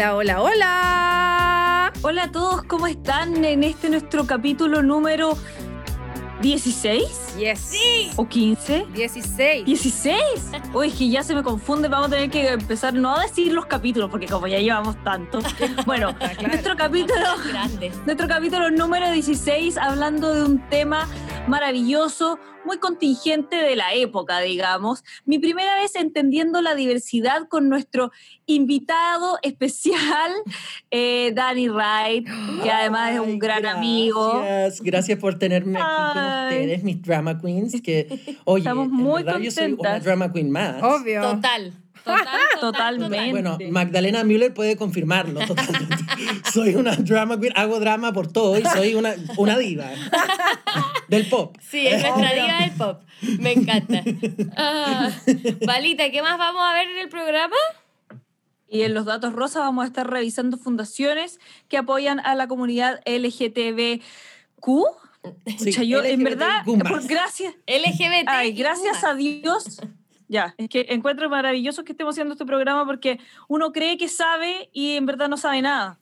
Hola, hola, hola. Hola a todos, ¿cómo están en este nuestro capítulo número 16? Yes. Sí. ¿O 15? 16. ¿16? Uy, es que ya se me confunde, vamos a tener que empezar no a decir los capítulos, porque como ya llevamos tanto. Bueno, Ah, claro. nuestro capítulo, nuestro capítulo número 16, hablando de un tema maravilloso, muy contingente de la época, digamos. Mi primera vez entendiendo la diversidad con nuestro invitado especial, eh, Danny Wright, que además es un gran amigo. Gracias, por tenerme aquí con ustedes, mis drama queens. Que, oye, Estamos en muy verdad yo soy una contentas. drama queen más. Obvio. Total. Total. total, Totalmente. Bueno, Magdalena Müller puede confirmarlo totalmente. soy una drama queen, hago drama por todo y soy una, una diva del pop. Sí, es nuestra diva del pop. Me encanta. Ah, Valita, ¿qué más vamos a ver en el programa? Y en los datos rosa vamos a estar revisando fundaciones que apoyan a la comunidad LGTBQ. Pucha, yo, en verdad, por gracias, LGBT. ay, gracias a Dios. Ya, es que encuentro maravilloso que estemos haciendo este programa porque uno cree que sabe y en verdad no sabe nada.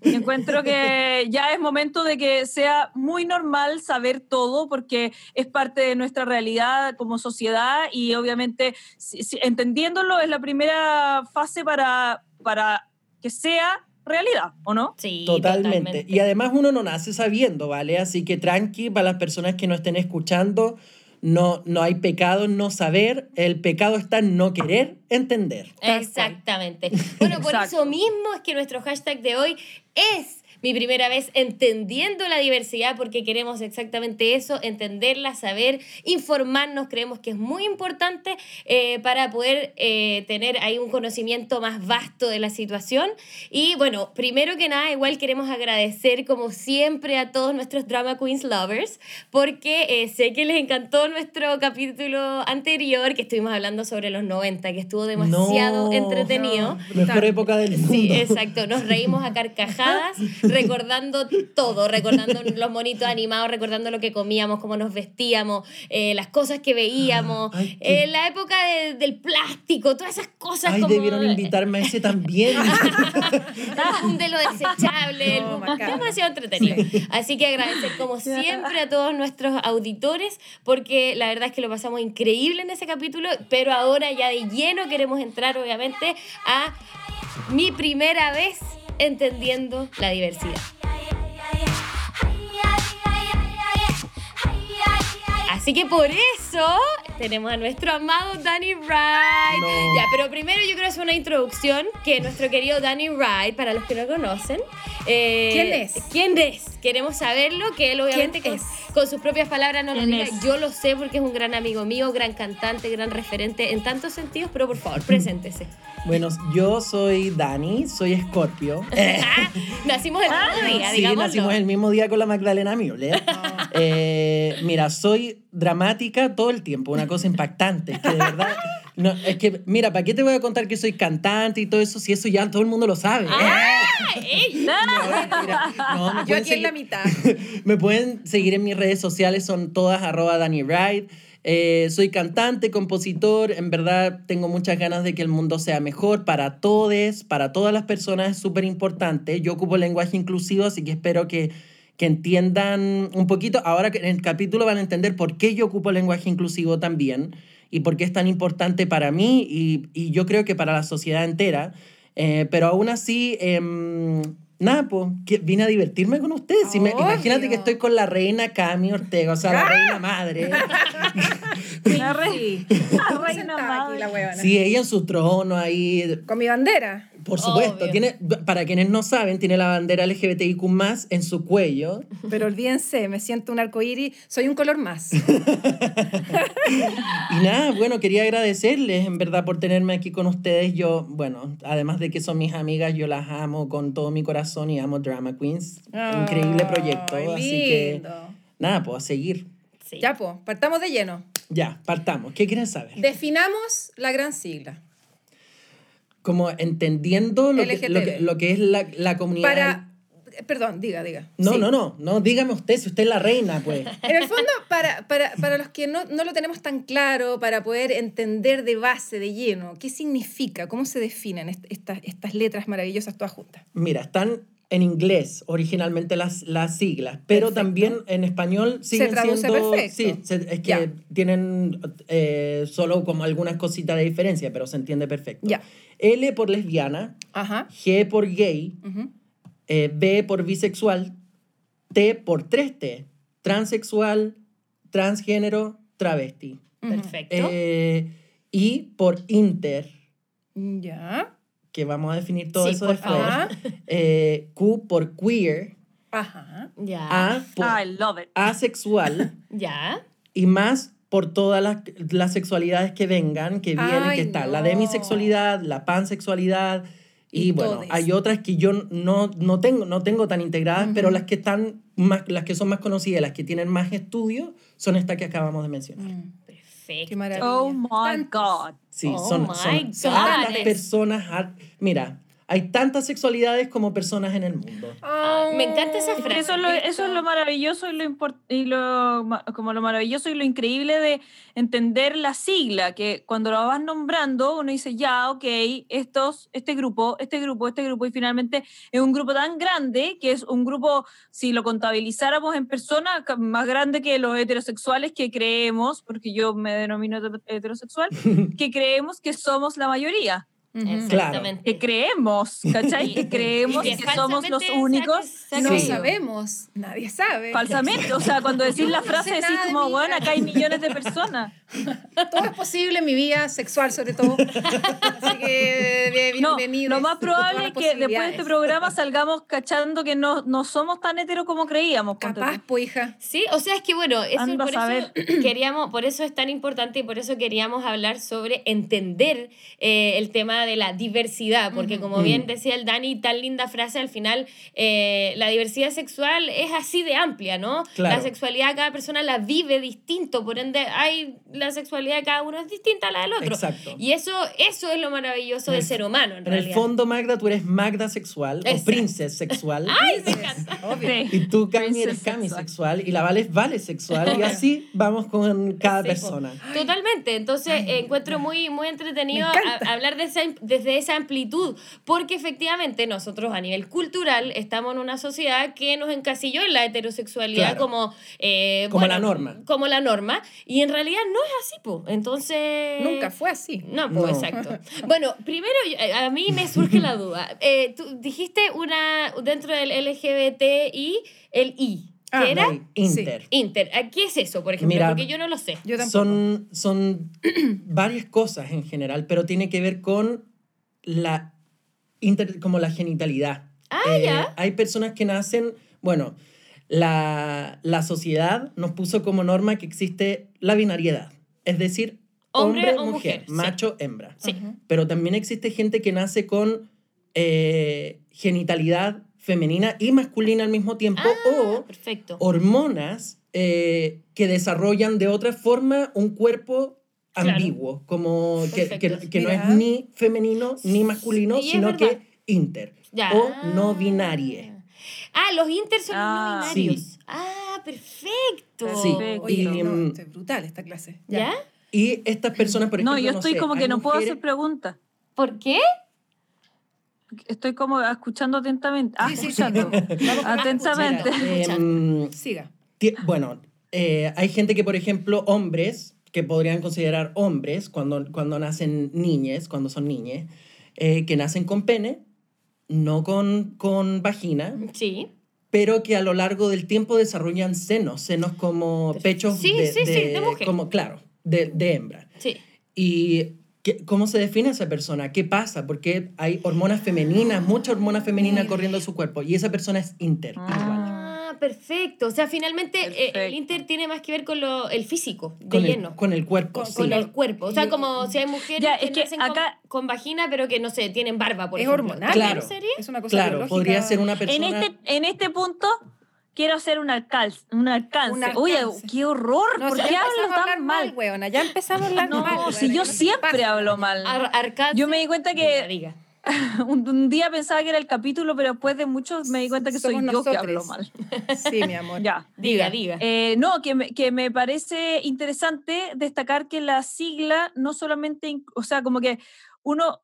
Y encuentro que ya es momento de que sea muy normal saber todo porque es parte de nuestra realidad como sociedad y obviamente si- si- entendiéndolo es la primera fase para, para que sea realidad, ¿o no? Sí, Totalmente. Y además uno no nace sabiendo, ¿vale? Así que tranqui para las personas que no estén escuchando. No, no hay pecado en no saber, el pecado está en no querer entender. Exactamente. Bueno, por Exacto. eso mismo es que nuestro hashtag de hoy es mi primera vez entendiendo la diversidad porque queremos exactamente eso, entenderla, saber, informarnos, creemos que es muy importante eh, para poder eh, tener ahí un conocimiento más vasto de la situación. Y bueno, primero que nada, igual queremos agradecer como siempre a todos nuestros Drama Queens Lovers porque eh, sé que les encantó nuestro capítulo anterior que estuvimos hablando sobre los 90, que estuvo demasiado No. entretenido. Mejor época del mundo. Sí, exacto. Nos reímos a carcajadas, recordando todo, recordando los monitos animados, recordando lo que comíamos, cómo nos vestíamos, eh, las cosas que veíamos, Ay, qué- eh, la época de- del plástico, todas esas cosas Ay, como debieron invitarme a ese también. boom de lo desechable, No, demasiado entretenido. Así que agradecer como siempre a todos nuestros auditores, porque la verdad es que lo pasamos increíble en ese capítulo, pero ahora ya de lleno queremos entrar obviamente a mi primera vez entendiendo la diversidad. Así que por eso tenemos a nuestro amado Danny Wright. No. Ya, pero primero yo quiero hacer una introducción que nuestro querido Danny Wright, para los que no conocen, eh, ¿Quién es? ¿Quién es? Queremos saberlo, que él obviamente ¿Quién con, es? con sus propias palabras no lo ¿Quién diga. es? Yo lo sé porque es un gran amigo mío, gran cantante, gran referente en tantos sentidos, pero por favor, preséntese. bueno, yo soy Dani, soy Escorpio. Nacimos el mismo día, Sí, digámoslo. nacimos el mismo día con la Magdalena Müller. Eh, mira, soy dramática todo el tiempo, una cosa impactante. Que de verdad, no, es que, mira, ¿para qué te voy a contar que soy cantante y todo eso si eso ya todo el mundo lo sabe? ¡Ah! ¡Ey! Mira, no, Yo aquí en la seguir- mitad. Me pueden seguir en mis redes sociales, son todas arroba Danny Wright. Eh, soy cantante, compositor, en verdad tengo muchas ganas de que el mundo sea mejor para todos, para todas las personas es súper importante. Yo ocupo lenguaje inclusivo, así que espero que, que entiendan un poquito. Ahora que en el capítulo van a entender por qué yo ocupo lenguaje inclusivo también y por qué es tan importante para mí y, y yo creo que para la sociedad entera. Eh, pero aún así, em, nada, pues vine a divertirme con ustedes. Si me- imagínate que estoy con la reina Cami Ortega, o sea, la reina madre. La re- la reina madre. Sí, ella en su trono ahí. Con mi bandera. Por supuesto, Obvio. tiene, para quienes no saben, tiene la bandera LGBTIQ en su cuello. Pero olvídense, me siento un arcoíris, soy un color más. Y nada, bueno, quería agradecerles en verdad por tenerme aquí con ustedes. Yo, bueno, además de que son mis amigas, yo las amo con todo mi corazón y amo Drama Queens. Increíble proyecto. Ay, Así que, lindo. nada, pues a seguir. Sí. Ya, pues, partamos de lleno. Ya, partamos. ¿Qué quieren saber? Definamos la gran sigla. Como entendiendo lo, que, lo, que, lo que es la, la comunidad. Para eh, perdón, diga, diga. No, Sí. no, no, no, dígame usted si usted es la reina, pues. En el fondo, para, para, para los que no, no lo tenemos tan claro, para poder entender de base, de lleno, ¿qué significa? ¿Cómo se definen est- estas, estas letras maravillosas todas juntas? Mira, están en inglés originalmente las, las siglas, pero Perfecto. también en español siguen traduce siendo... perfecto. Sí, se- es que tienen eh, solo como algunas cositas de diferencia, pero se entiende perfecto. L por lesbiana, Ajá. G por gay, eh, B por bisexual, T por 3T, transexual, transgénero, travesti. Perfecto. Eh, y por inter, Ya. Que vamos a definir todo Sí, eso después. Ajá. Eh, Q por queer, Ajá. ya. A por I love it. asexual Ya. y más por todas las, las sexualidades que vengan, que vienen, Ay, que están. La no. demisexualidad, la pansexualidad. Y, Y bueno, todes. hay otras que yo no, no, tengo, no tengo tan integradas, pero las que están más, las que son más conocidas, las que tienen más estudios, son estas que acabamos de mencionar. Mm, Perfecto. Qué maravilla. Oh my. God. Sí, Oh son, my son, son God. tantas personas. har- Mira, hay tantas sexualidades como personas en el mundo. Ah, me encanta esa Es que frase. Eso es, lo, eso es lo maravilloso y lo, import- y lo como lo maravilloso y lo increíble de entender la sigla, que cuando lo vas nombrando uno dice, ya, ok, estos, este grupo, este grupo, este grupo, y finalmente es un grupo tan grande que es un grupo, si lo contabilizáramos en personas, ca- más grande que los heterosexuales que creemos, porque yo me denomino heter- heterosexual, que creemos que somos la mayoría. Exactamente. Que creemos, ¿cachai? Que creemos Y que somos los únicos. No Sí. sabemos, nadie sabe. Falsamente, o sea, cuando decís la No frase sé decís de como, bueno, acá hay millones de personas. Todo es posible en mi vida sexual, sobre todo. Así que No, bienvenidos lo más probable es que después de este programa salgamos cachando que no, no somos tan heteros como creíamos. Capaz, pues, hija. Sí, o sea, es que bueno, eso, a por eso saber. queríamos, por eso es tan importante y por eso queríamos hablar sobre entender eh, el tema de la diversidad, porque como bien Mm. decía el Dani, tan linda frase, al final eh, la diversidad sexual es así de amplia, ¿no? Claro. La sexualidad cada persona la vive distinto, por ende hay la sexualidad de cada uno es distinta a la del otro. Exacto. Y eso, eso es lo maravilloso En del el- ser humano, en, En el realidad. fondo, Magda, tú eres Magda sexual o Exacto. princess sexual. ¡Ay, me encanta! Sí. Y tú, Cami, eres Cami sexual. sexual. Y la Vale es Vale sexual. Y así vamos con cada Sí, persona. Totalmente, entonces eh, encuentro muy, muy entretenido hablar de esa, desde esa amplitud, porque efectivamente nosotros a nivel cultural estamos en una sociedad que nos encasilló en la heterosexualidad Claro. como... eh, Como la norma. Como la norma, y en realidad no es así, pues. Entonces... Nunca fue así. No, pues No. exacto. Bueno, primero yo- a mí me surge la duda. Eh, tú dijiste una dentro del LGBTI, el I. ¿Qué Ah, era? Hay Inter. Inter. ¿A ¿Qué es eso, por ejemplo? Mira, Porque yo no lo sé. Yo tampoco. Son, son varias cosas en general, pero tiene que ver con la inter- como la genitalidad. Ah, Eh, ya. Hay personas que nacen, bueno, la, la sociedad nos puso como norma que existe la binariedad, es decir, Hombre hombre, o mujer, mujer, sí. macho, hembra. Sí. Pero también existe gente que nace con eh, genitalidad femenina y masculina al mismo tiempo o Ah, perfecto. hormonas eh, que desarrollan de otra forma un cuerpo Claro. ambiguo, como que, que- que no es ni femenino ni masculino, es sino que inter Ya. o no binarie. Ah, los inter son Ah. los no binarios. Sí. Ah, perfecto. Sí. Perfecto. Oye, Y, no, mm, es brutal esta clase. ¿Ya? Y estas personas, por ejemplo, No, yo estoy sé, como que no puedo mujeres- hacer preguntas. ¿Por qué? Estoy como escuchando atentamente. Ah, Sí, sí, sí. escuchando. Con- Atentamente. Em, Siga. Bueno, eh, hay gente que, por ejemplo, hombres, que podrían considerar hombres cuando, cuando nacen niñes, cuando son niñes, eh, que nacen con pene, no con, con vagina, Sí. pero que a lo largo del tiempo desarrollan senos, senos como pechos Sí, de, sí, sí, de mujer. como, claro, de, de hembra. Sí. ¿Y qué- cómo se define esa persona? ¿Qué pasa? Porque hay hormonas femeninas, mucha hormona femenina corriendo en su cuerpo, y esa persona es inter, igual. Ah, perfecto. O sea, finalmente eh, el inter tiene más que ver con lo, el físico, de Con lleno. el, con el cuerpo, con, sí. con el cuerpo. O sea, como si hay mujeres Ya, que, es que nacen con- acá- con, vagina, pero que no sé, tienen barba, por Es ejemplo. hormonal. ¿También Claro. sería? Es una cosa Claro, biológica. podría ser una En persona... este, en este punto quiero hacer un alcance. Un alcance. Un Oye, alcance. qué horror. No, ¿Por qué hablo tan mal, mal? weona. Ya empezamos a hablar No, mal. si weona, yo ¿qué nos siempre hablo mal. Ar- Arcance. Yo me di cuenta que un, un día pensaba que era el capítulo, pero después de muchos me di cuenta que soy yo que hablo mal. Sí, mi amor. Ya. Diga, diga. Eh, no, que me, que me parece interesante destacar que la sigla no solamente, o sea, como que uno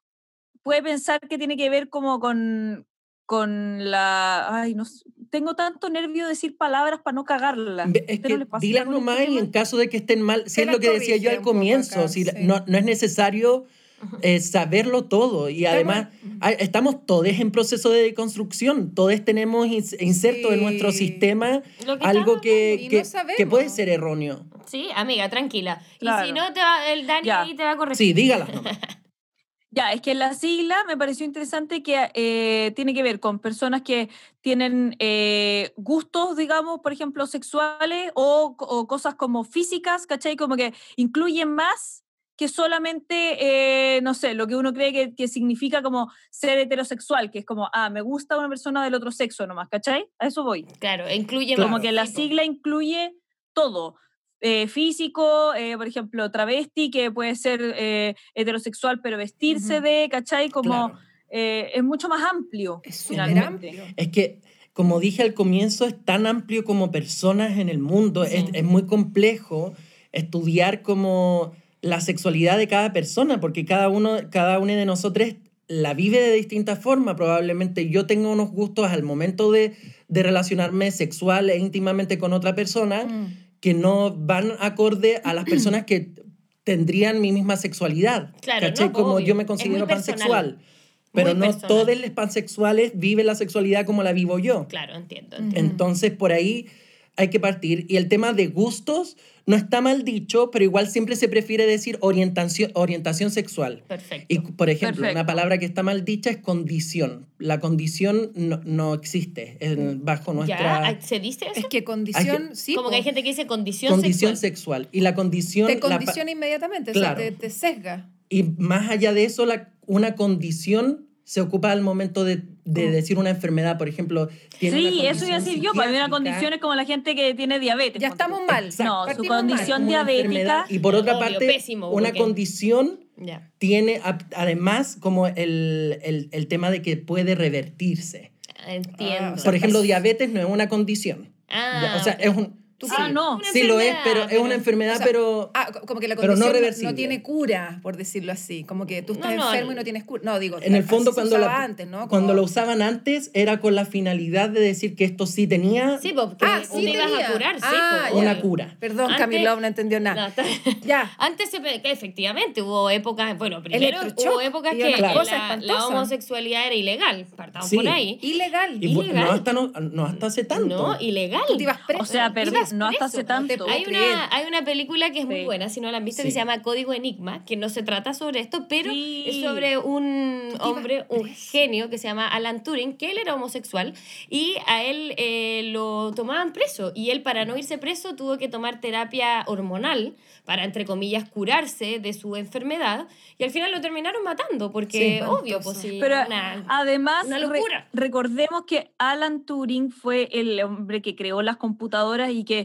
puede pensar que tiene que ver como con, con la... Ay, no sé, tengo tanto nervio de decir palabras para no cagarla. Es ¿Ustedes no que les pasa dilas nomás y en caso de que estén mal, si es lo que decía yo al comienzo, acá, si la- sí. no, no es necesario eh, saberlo todo y además hay- estamos todos en proceso de construcción, todos tenemos ins- inserto en nuestro Sí. sistema que algo que, que, no puede ser erróneo. Sí, amiga, tranquila. Y si no, te va, el Dani Ya. ahí te va a corregir. Sí, dígalas nomás. Ya, es que la sigla me pareció interesante que eh, tiene que ver con personas que tienen eh, gustos, digamos, por ejemplo, sexuales o, o cosas como físicas, ¿cachai? Como que incluyen más que solamente, eh, no sé, lo que uno cree que, que significa como ser heterosexual, que es como, ah, me gusta una persona del otro sexo nomás, ¿cachai? A eso voy. Claro, incluye Claro. Como que la sigla incluye todo. Eh, físico, eh, por ejemplo, travesti, que puede ser eh, heterosexual, pero vestirse de, ¿cachai? Como Claro. es mucho más amplio. Es finalmente. amplio. Es que, como dije al comienzo, es tan amplio como personas en el mundo. Es, es muy complejo estudiar como la sexualidad de cada persona, porque cada uno, cada uno de nosotros la vive de distinta forma. Probablemente yo tengo unos gustos al momento de, de relacionarme sexual e íntimamente con otra persona Mm. Que no van acorde a las personas que tendrían mi misma sexualidad. Claro, ¿cachai? no, Como obvio. yo me considero pansexual. Pero Muy no personal. todos los pansexuales viven la sexualidad como la vivo yo. Claro, entiendo. Entonces, por ahí hay que partir. Y el tema de gustos no está mal dicho, pero igual siempre se prefiere decir orientación, orientación sexual. Perfecto. Y, por ejemplo, una palabra que está mal dicha es condición. La condición no, no existe en- bajo nuestra ¿Se dice eso? Es que condición, sí. Como que hay gente que dice condición, condición sexual. sexual. Y la condición... te la condiciona inmediatamente, Claro. o sea, te, te sesga. y más allá de eso, la, una condición se ocupa al momento de, de decir una enfermedad, por ejemplo. tiene Sí, eso iba a decir yo. Para mí una condición es como la gente que tiene diabetes. Ya estamos mal. No, Exacto. su Partimos mal. condición Una diabética. Y por otra Obvio, parte, pésimo, una porque- condición Ya. tiene además como el, el, el tema de que puede revertirse. Entiendo. Ah, o sea, Por ejemplo, es- diabetes no es una condición. Ah, o sea, ok. es un... Tú Ah, sí. no. Sí lo es, pero es una enfermedad, o sea, pero... Ah, co- como que la Pero no condición no, reversible. no tiene cura, por decirlo así. Como que tú estás No, no, enfermo y no tienes cura. No, digo, En el fondo, se cuando, usaba la- antes, ¿no? cuando lo usaban antes, era con la finalidad de decir que esto sí tenía Sí, porque Ah, tú sí ibas a curar, sí. Ah, po, una cura. Perdón, Antes- Camilo, no entendió nada. Ya. Antes se, efectivamente hubo épocas, bueno, primero hubo épocas que la, homosexualidad era ilegal, partamos Sí. por ahí. Ilegal. Y Ilegal. no hasta, no, no hasta hace tanto. No, ilegal. Tú te ibas preso. O sea, Te no hasta hace tanto. puedo Hay una, hay una película que es muy Sí. buena, si no la han visto, Sí. que se llama Código Enigma, que no se trata sobre esto, pero Sí. es sobre un hombre, un genio que se llama Alan Turing, que él era homosexual y a él eh, lo tomaban preso. Y él, para no irse preso, tuvo que tomar terapia hormonal para, entre comillas, curarse de su enfermedad. Y al final lo terminaron matando, porque Sí, obvio, pues sí. Pero una- además, una re- locura. recordemos que Alan Turing fue el hombre que creó las computadoras y que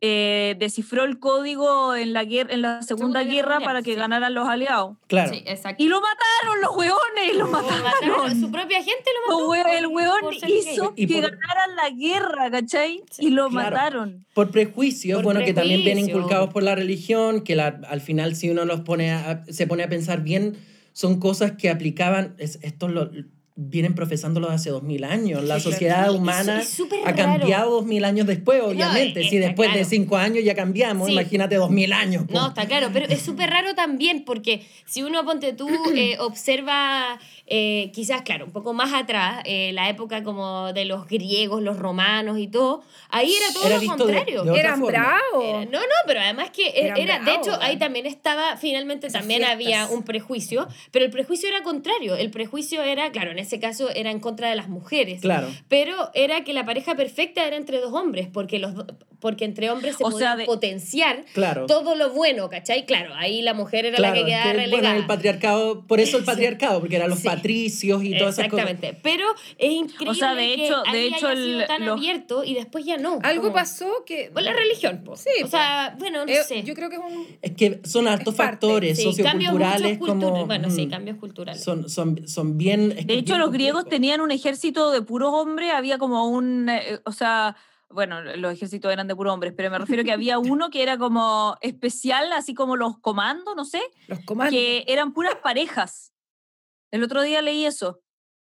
eh, descifró el código en la, guerra, en la Segunda, Segunda Guerra Mundial, para que sí. ganaran los aliados. Claro. Sí, exacto. Y lo mataron los hueones, lo Lo mataron, mataron. Su propia gente lo mató. el hueón hizo Y que por- ganaran la guerra, ¿cachai? Sí, y lo claro. mataron. Por prejuicios, Por bueno, que también vienen inculcados por la religión, que la- al final si uno los pone a- se pone a pensar bien, son cosas que aplicaban, es- esto lo vienen profesándolo hace dos mil años. La sociedad Sí, es- humana es ha cambiado dos mil años después, obviamente. si está después de claro. cinco años ya cambiamos, Sí. imagínate dos mil años. po. No, está claro, pero es súper raro también porque si uno, ponte tú, eh, observa eh, quizás, claro, un poco más atrás, eh, la época como de los griegos, los romanos y todo, ahí era todo Era lo de- contrario. de otra Eran bravos. Era- no, no, pero además que e- Eran era, de bravos, hecho, ahí ¿eh? también estaba, finalmente Esas también fiestas. había un prejuicio, pero el prejuicio era contrario, el prejuicio era, claro, en ese caso era en contra de las mujeres, Claro. pero era que la pareja perfecta era entre dos hombres, porque los porque entre hombres se O podía sea, de- potenciar Claro. todo lo bueno, ¿cachai? Claro, ahí la mujer era Claro, la que quedaba que, relegada. bueno, el patriarcado, por eso el patriarcado, porque eran los Sí. patricios y todas esas cosas. Exactamente. Pero es increíble O sea, de que hecho- de ahí hecho, haya sido el- tan los- abierto y después ya no. Algo como- pasó que... Con la religión, po. Sí, O sea, bueno, no Eh, sé. Yo creo que es un... Es que son parte, factores Sí, cambios socioculturales como... Bueno, sí, mm, cambios culturales. Son, son, son bien... que De hecho, bien los griegos tenían un ejército de puros hombres, había como un, eh, o sea, bueno, los ejércitos eran de puros hombres, pero me refiero que había uno que era como especial, así como los comandos, no sé, Los comandos. que eran puras parejas. El otro día leí eso.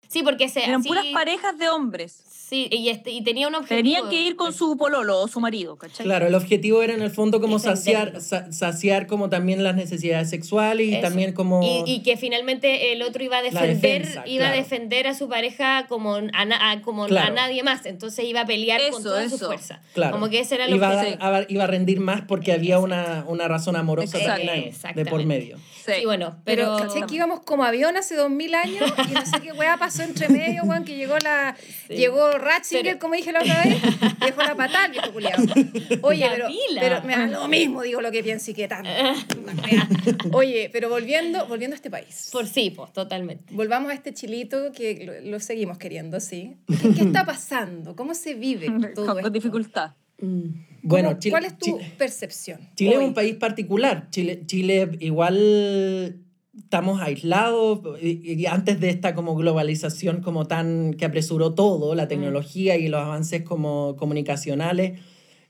Sí, porque se, Eran así- puras parejas de hombres. Sí, y, este, y tenía un objetivo. Tenían que ir con su pololo o su marido, ¿cachai? Claro, el objetivo era en el fondo como saciar, sa- saciar como también las necesidades sexuales y Eso. también como... Y, y que finalmente el otro iba a defender, defensa, iba a defender a su pareja como, a, na- a- como a nadie más. Entonces iba a pelear con Eso, toda su eso. fuerza. Claro. Como que ese era el iba, a, objetivo. a- iba a rendir más porque había una, una razón amorosa también ahí, de por medio. Sí. Sí, bueno, Pero, pero... ¿cachai? Que íbamos como avión hace dos mil años y no sé qué weá pasó entre medio, weón, que llegó la... Sí. Llegó Ratzinger, Pero- como dije la otra vez, dejó la patada, viejo culiao. Oye, pero, pero me da lo mismo, digo lo que pienso y qué tal. Oye, pero volviendo, volviendo a este país. Por sí, pues, totalmente. Volvamos a este chilito que lo, lo seguimos queriendo, ¿sí? ¿Qué, qué está pasando? ¿Cómo se vive todo con, esto? con dificultad. Bueno, ¿Cómo- Chile, ¿Cuál es tu Chi- percepción? Chile hoy? es un país particular. Chile, Chile igual estamos aislados y, antes de esta como globalización como tan que apresuró todo, la tecnología y los avances como comunicacionales,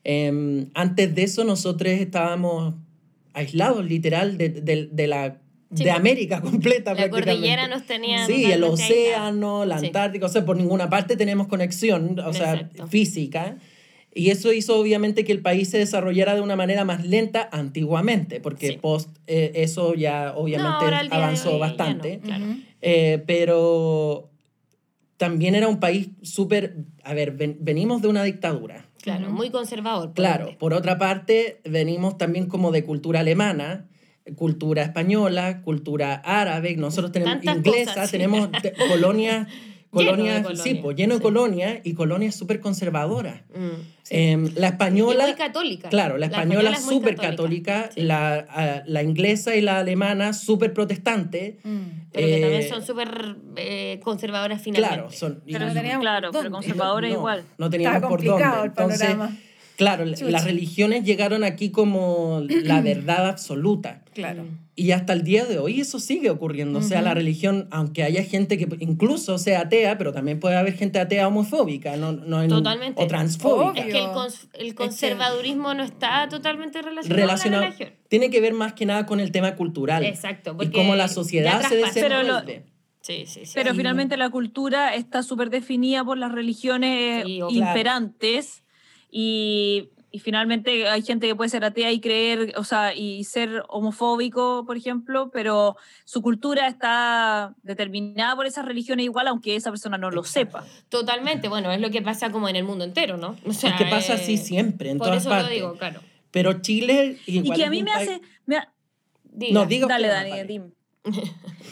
em, antes de eso nosotros estábamos aislados literal de, de- de la Sí, de América completa La cordillera nos tenía Sí, el océano, la Sí. Antártica, o sea, por ninguna parte tenemos conexión, o sea, Exacto. física. Y eso hizo obviamente que el país se desarrollara de una manera más lenta antiguamente, porque Sí. post eh, eso ya No, obviamente de avanzó hoy bastante. no, claro. Eh, pero también era un país súper, a ver, ven- venimos de una dictadura. Claro, muy conservador. por Claro, ende. por otra parte, venimos también como de cultura alemana, cultura española, cultura árabe, nosotros tenemos Tantas inglesa, cosas, sí. tenemos te- colonias, Lleno de colonias, sí, pues lleno de sí. colonias y colonias súper conservadoras. Mm, sí. Em, la Y española, muy católica. claro, la española es muy súper católica, sí. la, a- la inglesa y la alemana súper protestante. Mm. Pero que eh, también son súper eh, conservadoras finalmente. Claro, son, y- Pero no teníamos claro, dónde. pero conservadores no, igual. No teníamos Estaba por dónde. complicado el Entonces, panorama. Claro, Chucha. las religiones llegaron aquí como la verdad absoluta. Claro. Y hasta el día de hoy eso sigue ocurriendo. O sea, la religión, aunque haya gente que incluso sea atea, pero también puede haber gente atea homofóbica no, no en- Totalmente. o transfóbica. Es que el, cons- el conservadurismo no está totalmente relacionado, Relacionado, a la religión. tiene que ver más que nada con el tema cultural. Exacto, Y cómo la sociedad se traspasa. Pero lo- desenvuelve. Sí, sí, sí. Pero Sí. finalmente la cultura está súper definida por las religiones claro. imperantes y, y finalmente hay gente que puede ser atea y creer, o sea, y ser homofóbico, por ejemplo, pero su cultura está determinada por esas religiones igual, aunque esa persona no lo sepa. Totalmente, bueno, es lo que pasa como en el mundo entero, ¿no? O sea, es que pasa eh, así siempre, en Por todas eso partes. lo digo, claro. Pero Chile Y igual que a mí me país- hace... me ha- Diga. No, diga Dale, Dani. Tim.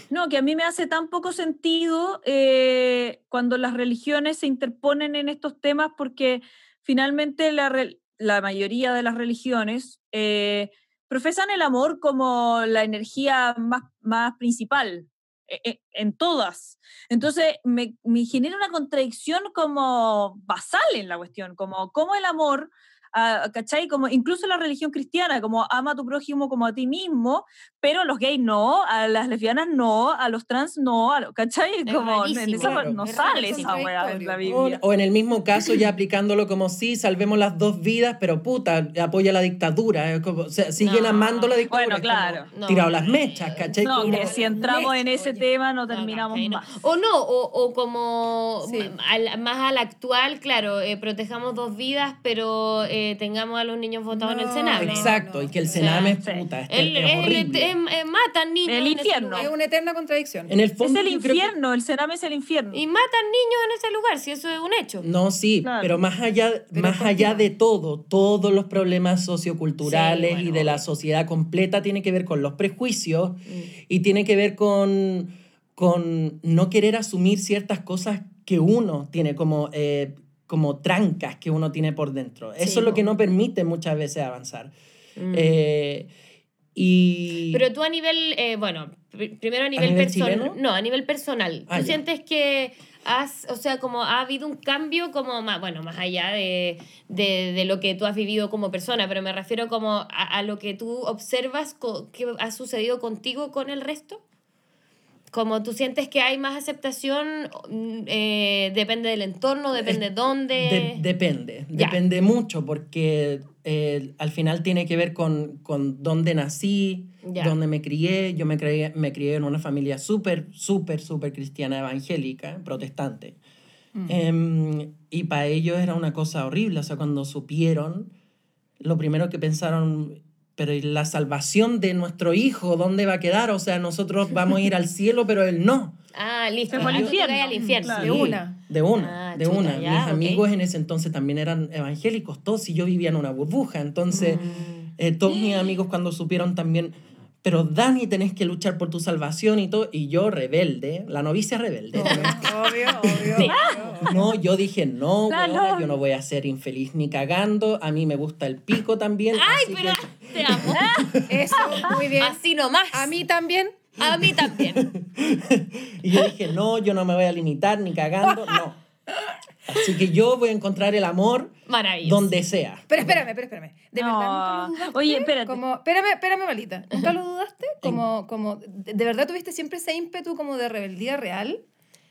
No, que a mí me hace tan poco sentido eh, cuando las religiones se interponen en estos temas porque finalmente la, mayoría de las religiones eh, profesan el amor como la energía más, principal eh, eh, en todas. Entonces me, me genera una contradicción como basal en la cuestión, como cómo el amor... ah, ¿Cachai? Como incluso la religión cristiana, como ama a tu prójimo como a ti mismo, pero a los gays no, a las lesbianas no, a los trans no, a lo- ¿cachai? Es Como en esa Claro. no Es sale esa weá en la O- O, Biblia. o en el mismo caso ya aplicándolo como sí, salvemos las dos vidas, pero puta, apoya la dictadura. como- o sea, siguen No. amando la dictadura. Bueno, claro. No. Tirado las mechas, ¿cachai? No, que si entramos en ese Oye. tema no terminamos más. O no, o, o como Sí. al- más al actual, claro, eh, protejamos dos vidas, pero eh, tengamos a los niños votados en el Sename. Exacto, no. y que el O sea, Sename es sí. puta, es, El, es el- horrible. em- em- matan niños. El infierno. Es una eterna contradicción. En el Es fondo el creo que- infierno, el cename es el infierno. Y matan niños en ese lugar, si eso es un hecho. No, sí, Claro. pero más allá, Pero más allá de todo, todos los problemas socioculturales Sí, bueno, y de la sociedad completa tiene que ver con los prejuicios Mm. y tiene que ver con, con no querer asumir ciertas cosas que uno tiene como, eh, como trancas que uno tiene por dentro. Eso Sí, es lo que no permite muchas veces avanzar. Mm. Eh, y... Pero tú a nivel, eh, bueno, pr- primero a nivel, nivel personal. No, a nivel personal. Ah, ¿Tú ya. sientes que has, o sea, como ha habido un cambio como más, bueno, más allá de, de, de lo que tú has vivido como persona, pero me refiero como a, a lo que tú observas co- que ha sucedido contigo con el resto? Como tú sientes que hay más aceptación, mm, eh, depende del entorno, depende de dónde. De- depende, depende mucho porque eh, al final tiene que ver con, con dónde nací, Ya. dónde me crié. Yo me crié, me crié en una familia súper, súper, súper cristiana evangélica, protestante. Em, y para ellos era una cosa horrible. O sea, cuando supieron, lo primero que pensaron, pero ¿y la salvación de nuestro hijo, ¿dónde va a quedar? O sea, nosotros vamos a ir al cielo, pero él no. Ah, listo. Se fue al Ah, infierno. al infierno. Claro. De una. De una, Ah, de chuta, una. ya, Mis ok. amigos en ese entonces también eran evangélicos, todos, y yo vivía en una burbuja. Entonces, Mm. eh, todos mis amigos cuando supieron también, pero Dani, tenés que luchar por tu salvación y todo. Y yo, rebelde, la novicia rebelde. Obvio, obvio, Sí. obvio. No, yo dije, no, weona, yo no voy a ser infeliz ni cagando. A mí me gusta el pico también. Ay, así pero que- te amo. Eso, muy bien. Así nomás. A mí también. A mí también. Y yo dije, no, yo no me voy a limitar ni cagando, no. Así que yo voy a encontrar el amor Maravilloso. donde sea. Pero espérame, pero espérame. ¿De No. verdad nunca lo dudaste? Oye, espérate. Como, espérame, espérame, malita. ¿Nunca lo dudaste? Como, como, ¿de, de verdad tuviste siempre ese ímpetu como de rebeldía real?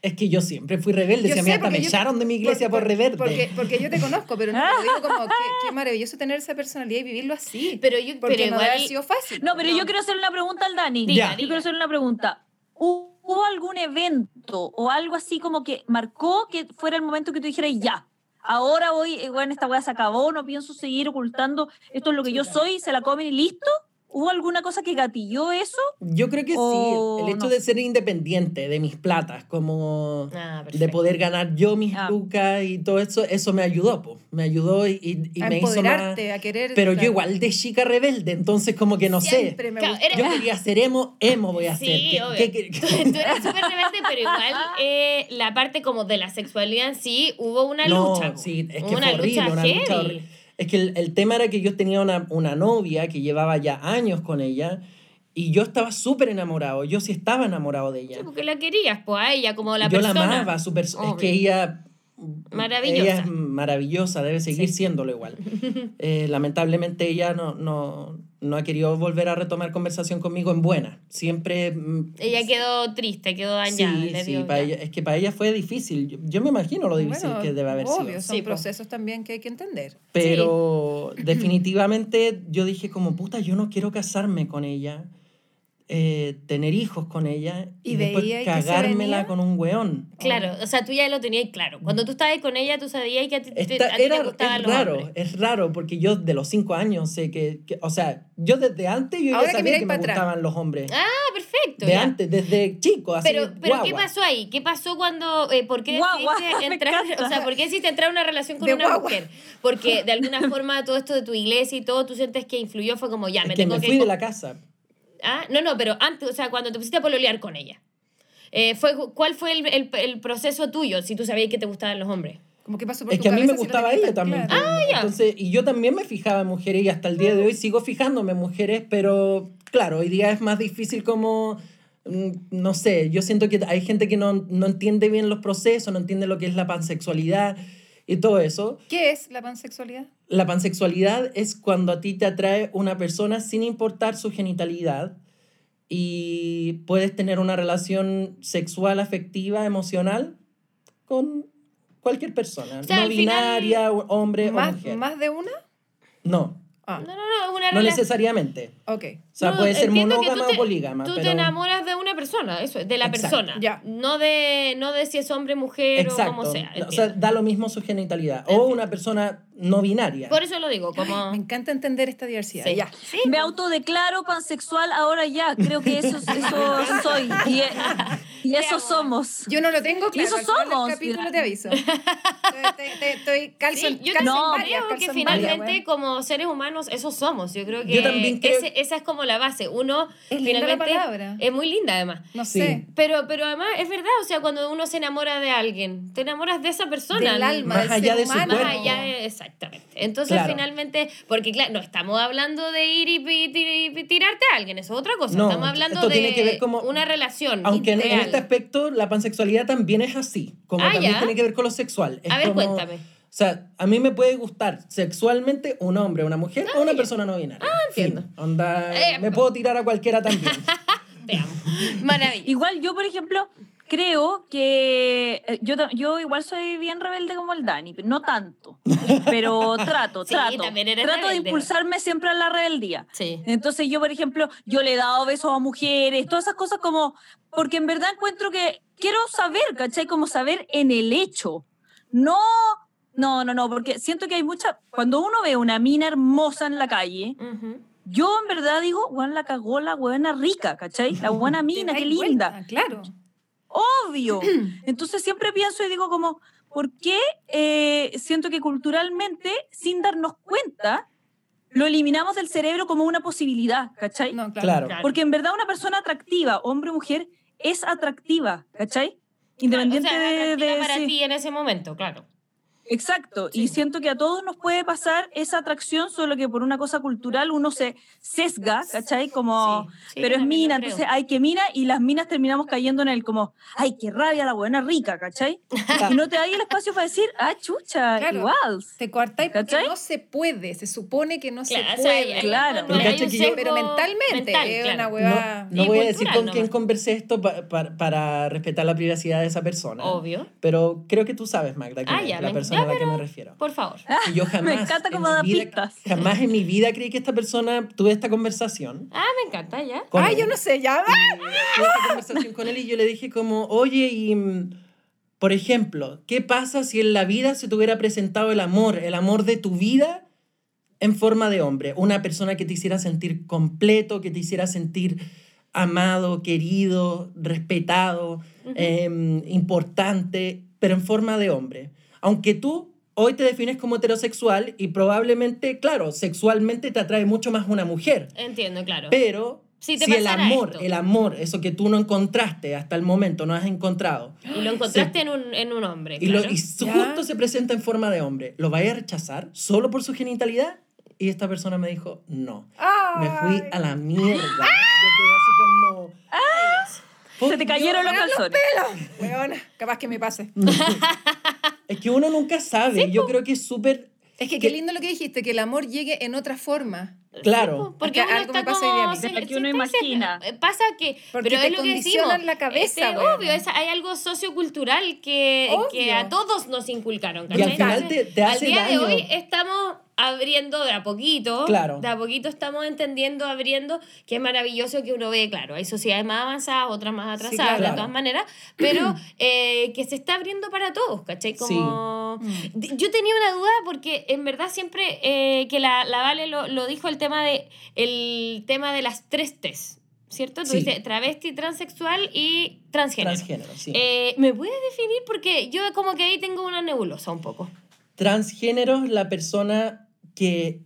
Es que yo siempre fui rebelde. Yo si a mí sé, hasta me echaron de mi iglesia por, rebelde. Porque, porque yo te conozco, pero no te digo como qué, qué maravilloso tener esa personalidad y vivirlo así. Pero yo- porque pero no igual- haber sido fácil. No, pero yo quiero hacerle una pregunta al Dani. Diga, Yo diga. quiero hacerle una pregunta. ¿Hubo algún evento o algo así como que marcó que fuera el momento que tú dijeras, ya, ahora voy, eh, bueno, esta weá se acabó, no pienso seguir ocultando, esto es lo que yo soy, se la comen y listo? ¿Hubo alguna cosa que gatilló eso? Yo creo que O sí. El hecho no. de ser independiente de mis platas, como Ah, de poder ganar yo mis Ah. lucas y todo eso, eso me ayudó, po. Me ayudó y, y- y a me hizo más... empoderarte, a querer. Pero yo igual de chica rebelde, entonces como que no Siempre sé. me Claro, gustó. eres- Yo quería ser emo, emo voy a hacer. Sí, ¿Qué- obvio. qué- qué- Tú, tú eres súper rebelde, pero igual eh, la parte como de la sexualidad en sí, hubo una no, lucha. po. sí, es que Hubo fue horrible, una lucha horrible. Es que el, el tema era que yo tenía una, una novia que llevaba ya años con ella y yo estaba súper enamorado. Yo sí estaba enamorado de ella. Sí, porque la querías, pues a ella como la yo persona. la amaba, su es que ella... Maravillosa. Ella es maravillosa, debe seguir siéndolo igual. Eh, lamentablemente ella no, no, no ha querido volver a retomar conversación conmigo en buena. Siempre... mm, Ella quedó triste, quedó dañada. Sí, le sí, para ella, es que para ella fue difícil. Yo, yo me imagino lo difícil Bueno, que debe haber obvio, sido. son Sí, po. procesos también que hay que entender. Pero definitivamente yo dije como, puta, yo no quiero casarme con ella, eh, tener hijos con ella y, ¿Y después que cagármela con un weón. Claro, o sea, tú ya lo tenías claro. Cuando tú estabas con ella, tú sabías que a ti, te- Esta- a ti era, te gustaban es los raro, hombres. es raro, porque yo de los cinco años sé que, que- o sea, yo desde antes yo ya Ahora que sabía miráis que, me atrás. gustaban los hombres. Ah, perfecto. de ya. antes, desde chico, así Pero, pero ¿qué pasó ahí? ¿Qué pasó cuando, eh, por qué Guagua, decidiste me entrar, o sea, por qué decidiste entrar en una relación con De una guagua. mujer? Porque de alguna forma todo esto de tu iglesia y todo, tú sientes que influyó, fue como, ya, Es me que tengo me que... fui de la casa. Ah, no, no, pero antes, o sea, cuando te pusiste a pololear con ella. Eh, fue, ¿Cuál fue el, el, el proceso tuyo, si tú sabías que te gustaban los hombres? Como que pasó por Es tu que a mí me si gustaba ella tan también. claro. pues. ya. Entonces, y yo también me fijaba en mujeres y hasta el día de hoy sigo fijándome en mujeres, pero claro, hoy día es más difícil como, mm, no sé, yo siento que hay gente que no, no entiende bien los procesos, no entiende lo que es la pansexualidad y todo eso. ¿Qué es la pansexualidad? La pansexualidad es cuando a ti te atrae una persona sin importar su genitalidad y puedes tener una relación sexual, afectiva, emocional con cualquier persona, O sea, no final- binaria, o- hombre o ¿Más, mujer. ¿Más de una? No, Ah, No, no, no, una no necesariamente. ok. O sea, No, puede ser monógama o polígama. Tú pero... te enamoras de una persona, eso es, de la Exacto. persona. Ya. No de, no de si es hombre, mujer Exacto. o como sea. o sea, da lo mismo su genitalidad. O una persona no binaria. Por eso lo digo, como... Me encanta entender esta diversidad. Sí. Ya. Sí. Me autodeclaro pansexual ahora ya, creo que eso, eso soy. Y, eh, Y eso somos. Yo no lo tengo claro. eso final del somos, capítulo te aviso. Estoy, calzo, Sí, yo calzo no, varias, creo que varias, finalmente como seres humanos eso somos. Yo creo que Yo también creo- ese- esa es como la base. Uno Es linda la finalmente palabra. es muy linda además. No Sí. sé. Pero, pero además es verdad, o sea, cuando uno se enamora de alguien, te enamoras de esa persona. Del alma, Más del allá ser de su humano. Más cuerpo. allá de- exactamente. Entonces, Claro. finalmente, porque claro, no estamos hablando de ir y, pi- tir- y tirarte a alguien, eso es otra cosa. No, estamos hablando esto de tiene que ver como- una relación. Aunque en, este aspecto la pansexualidad también es así, como Ah, también ¿ya? tiene que ver con lo sexual. Es A ver, como- cuéntame. O sea, a mí me puede gustar sexualmente un hombre, una mujer o una ya. persona no binaria. Ah, entiendo. Onda, Eh, me puedo tirar a cualquiera también. Te amo. Maravilla. Igual yo, por ejemplo, creo que eh, yo, yo igual soy bien rebelde como el Dani, no tanto, pero trato, Sí, trato. Trato de impulsarme siempre a la rebeldía. Sí. Entonces yo, por ejemplo, yo le he dado besos a mujeres, todas esas cosas como, porque en verdad encuentro que quiero saber, ¿cachai? Como saber en el hecho. No, no, no, no, porque siento que hay mucha, cuando uno ve una mina hermosa en la calle, yo en verdad digo, weón, la cagó la buena rica, ¿cachai? La buena mina, qué linda. vuelta, Claro. Obvio. Entonces siempre pienso y digo como, ¿por qué eh, siento que culturalmente, sin darnos cuenta, lo eliminamos del cerebro como una posibilidad, ¿cachai? No, claro. Porque en verdad una persona atractiva, hombre o mujer, es atractiva, ¿cachai? Independiente Claro, o sea, de... atractiva de- para sí. ti en ese momento, claro. Exacto, y siento que a todos nos puede pasar esa atracción, solo que por una cosa cultural uno se sesga, ¿cachai? Como, Sí, sí, pero es mina, entonces hay que mina, y las minas terminamos cayendo en el como, ay, qué rabia la buena rica, ¿cachai? y no te da ahí el espacio para decir, ah, chucha, Claro. igual. Te coartáis porque ¿Cachai? no se puede. Se supone que no Claro, se o sea, hay- puede. Claro. Pero que yo- mentalmente mental, es claro. una No, hueá. no voy a decir con nomás. quién conversé esto pa- pa- para respetar la privacidad de esa persona. Obvio. Pero creo que tú sabes, Magda, quién Ah, ya, la persona ya, a la que me refiero. Por favor. Y yo jamás, encanta en cómo da vida- pistas. jamás en mi vida creí que esta persona tuve esta conversación. Ah, me encanta, ya. con Ay, él. yo no sé, ya. tuve esta conversación con él y yo le dije como, oye, y mm, por ejemplo, ¿qué pasa si en la vida se te hubiera presentado el amor, el amor de tu vida en forma de hombre? Una persona que te hiciera sentir completo, que te hiciera sentir amado, querido, respetado, em, importante, pero en forma de hombre. Aunque tú hoy te defines como heterosexual y probablemente, claro, sexualmente te atrae mucho más una mujer. Entiendo, claro. Pero Si si, el amor, esto. el amor, eso que tú no encontraste hasta el momento, no has encontrado, y lo encontraste en, un, en un hombre. y, lo- claro. y su- Ya. justo se presenta en forma de hombre, ¿lo vaya a rechazar solo por su genitalidad? Y esta persona me dijo, no. Me fui Ay. a la mierda. Yo quedé así como... Se te cayeron los calzones. Weona, capaz que me pase. Es que uno nunca sabe. Yo creo que es súper... Es que qué lindo lo que dijiste, que el amor llegue en otra forma. Claro. Porque Acá uno algo está me pasa como... se- que uno imagina. se- Pasa que... Porque pero te es lo que decimos. condicionan la cabeza, este, weona. obvio, es- hay algo sociocultural que, que a todos nos inculcaron. Y al ¿cachai? final te- te hace Al día daño. de hoy estamos abriendo de a poquito. Claro. De a poquito estamos entendiendo, abriendo, que es maravilloso que uno ve, claro, hay sociedades más avanzadas, otras más Sí, atrasadas, claro. de todas maneras, pero eh, que se está abriendo para todos, ¿cachai? Como... Mm. D- Yo tenía una duda porque en verdad siempre eh, que la, la Vale lo, lo dijo el tema de el tema de las tres T's, ¿cierto? Tú Sí. dices travesti, transexual y transgénero. Transgénero, sí. Eh, ¿Me puedes definir? Porque yo como que ahí tengo una nebulosa un poco. Transgénero es la persona que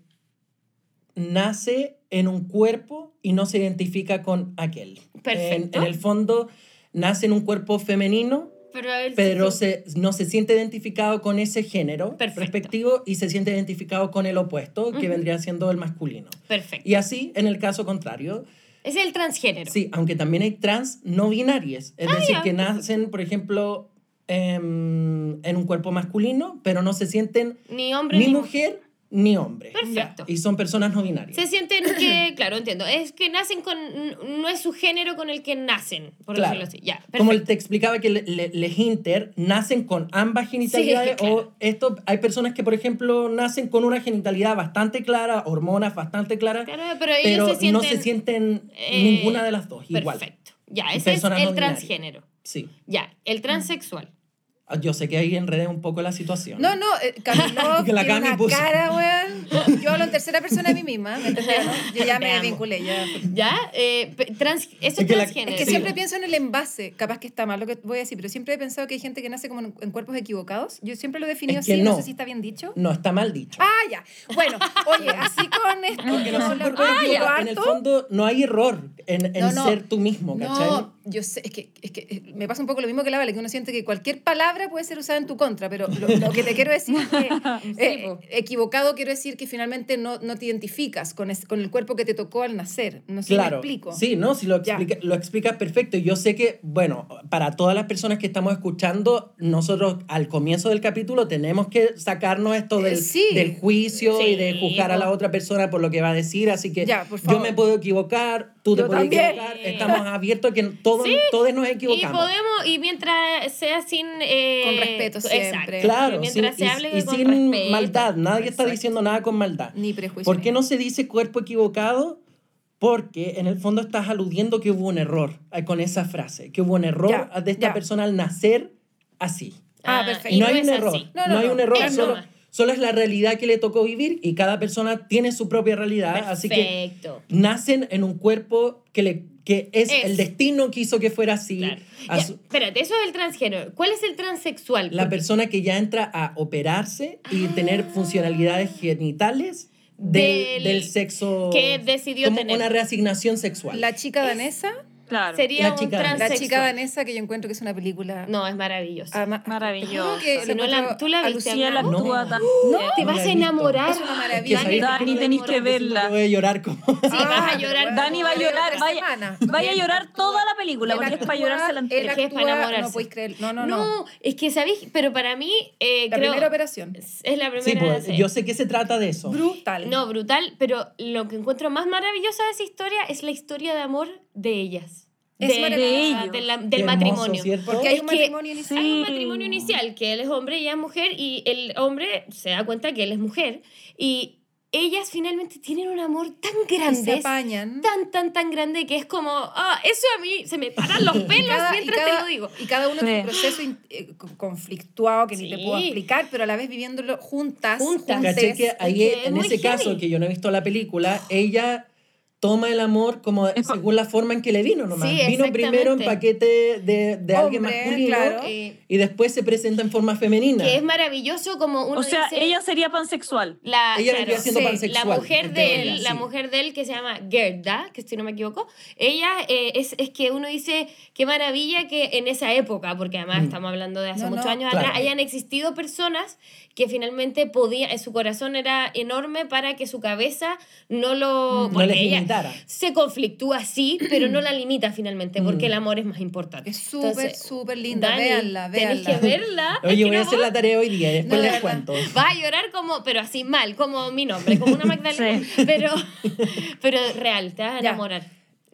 nace en un cuerpo y no se identifica con aquel. Perfecto. En, en el fondo, nace en un cuerpo femenino, Pero, él- pero se, no se siente identificado con ese género Perfecto. respectivo y se siente identificado con el opuesto, que vendría siendo el masculino. Perfecto. Y así, en el caso contrario, Es el transgénero. sí, aunque también hay trans no binarias, es Ah, decir, ya, que nacen, por ejemplo, em, en un cuerpo masculino, pero no se sienten Ni hombre ni ni mujer ni hombre. Perfecto. Y son personas no binarias. Se sienten que, claro, entiendo, es que nacen con, no es su género con el que nacen, por Claro. decirlo así. Ya, Como te explicaba que le- le- les inter nacen con ambas genitalidades Sí, claro. o esto hay personas que por ejemplo nacen con una genitalidad bastante clara, hormonas bastante claras, Claro, pero ellos pero se sienten... no se sienten eh, ninguna de las dos igual. Perfecto. Ya, ese es el no transgénero. Sí. Ya, el transexual. Yo sé que ahí enredé un poco la situación. No, no, eh, Camilo Que la tiene Cami una puso. cara, weón. Yo hablo en tercera persona de mí misma, ¿me entendés? Yo ya me vinculé, ya. ¿Ya? Eh, trans, eso es, que la- transgénero. Es que Sí. siempre pienso en el envase, capaz que está mal lo que voy a decir, pero siempre he pensado que hay gente que nace como en, en cuerpos equivocados. Yo siempre lo he definido Es que así, no. no. sé si está bien dicho. No, está mal dicho. Ah, ya. Bueno, oye, así con esto, Porque que no son cuerpos ah, equivocados. En el fondo no hay error en, en No, no. ser tú mismo, ¿cachai? No, yo sé, es que, es que eh, me pasa un poco lo mismo que la Vale, que uno siente que cualquier palabra puede ser usada en tu contra, pero lo, lo que te quiero decir es que eh, equivocado quiero decir que finalmente no, no te identificas con, es- con el cuerpo que te tocó al nacer. No sé Claro. si me explico. Sí, no, si lo, Ya. explica, lo explicas perfecto. Y Yo sé que, bueno, para todas las personas que estamos escuchando, nosotros al comienzo del capítulo tenemos que sacarnos esto del, Eh, sí. del juicio y de juzgar a la otra persona por lo que va a decir. Así que Ya, yo me puedo equivocar, tú te Yo puedes también. equivocar. Estamos abiertos a que todos, todos nos Y equivocamos. podemos, y mientras sea sin... eh, Con respeto exacto. siempre. Claro, mientras sin- se y, hable y con sin respeto. maldad. Nadie está Exacto. diciendo nada con maldad. Ni prejuicio. ¿Por qué no se dice cuerpo equivocado? Porque en el fondo estás aludiendo que hubo un error eh, con esa frase, que hubo un error Ya, de esta ya. persona al nacer así. Ah, Ah, perfecto. Y no hay es un error. No, no, no, hay no. un error, Es solo. Solo es la realidad que le tocó vivir y cada persona tiene su propia realidad, así que Perfecto. nacen en un cuerpo que, le, que es, Es. el destino quiso que fuera así. Claro. Ya, su- espérate, eso es el transgénero. ¿Cuál es el transexual? la Porque- persona que ya entra a operarse y tener funcionalidades genitales del, Del- del sexo que decidió como tener. una reasignación sexual. La chica danesa, Claro. Sería La un chica- la la chica danesa que yo encuentro que es una película... No, es te juro que Si no la- ¿tú la viste, Ana? No. actúa tan... no, te vas la a enamorar. Es una maravilla. Dani, tenéis que verla. Voy a llorar como... Sí, vas a pero llorar. bueno, Dani va a llorar, vaya, semana. vaya a llorar toda la película, porque es para actúa- llorarse la entera. Es que es para actúa- enamorarse. No podéis creer. No, no, No, no. es que sabéis, pero para mí eh, La creo primera operación. es la primera. Sí, pues, yo sé que se trata de eso. Brutal. No, brutal, pero lo que encuentro más maravilloso de esa historia es la historia de amor de ellas. Es de, de ellos. de la- del hermoso, matrimonio. ¿cierto? Porque hay un que matrimonio inicial. Hay un Sí. matrimonio inicial, que él es hombre y ella es mujer, y el hombre se da cuenta que él es mujer, y ellas finalmente tienen un amor tan Y se grande, apañan. tan, tan, tan grande, que es como, ah, eso a mí se me paran los pelos cada- mientras cada- te lo digo. Y cada uno tiene un Sí. proceso in- eh, co- conflictuado que ni te Sí. puedo explicar, pero a la vez viviéndolo juntas. Juntas. juntes. Que ahí, es en ese caso, heavy. que yo no he visto la película, ella toma el amor como Es según la forma en que le vino nomás. Sí, vino primero en paquete de, de alguien masculino claro. Eh, y después se presenta en forma femenina. que es maravilloso como uno O sea, dice, ella sería pansexual. la, Ella claro, vendría siendo sí, pansexual. La mujer de teoría, él, la sí. mujer de él que se llama Gerda, que si no me equivoco, ella eh, es, es que uno dice, qué maravilla que en esa época, porque además Mm. estamos hablando de hace No, muchos no, años claro. atrás, hayan existido personas que finalmente podían, su corazón era enorme para que su cabeza no lo... No porque les ella se conflictúa sí, pero no la limita finalmente, porque Mm. el amor es más importante. Es súper, Entonces, súper linda. Dani, véanla, Tenés véanla. que verla. Oye, voy a hacer la tarea hoy día y después les cuento. Va a llorar como, pero así mal, como mi nombre, como una Magdalena. Pero, pero real, te vas a Ya. enamorar.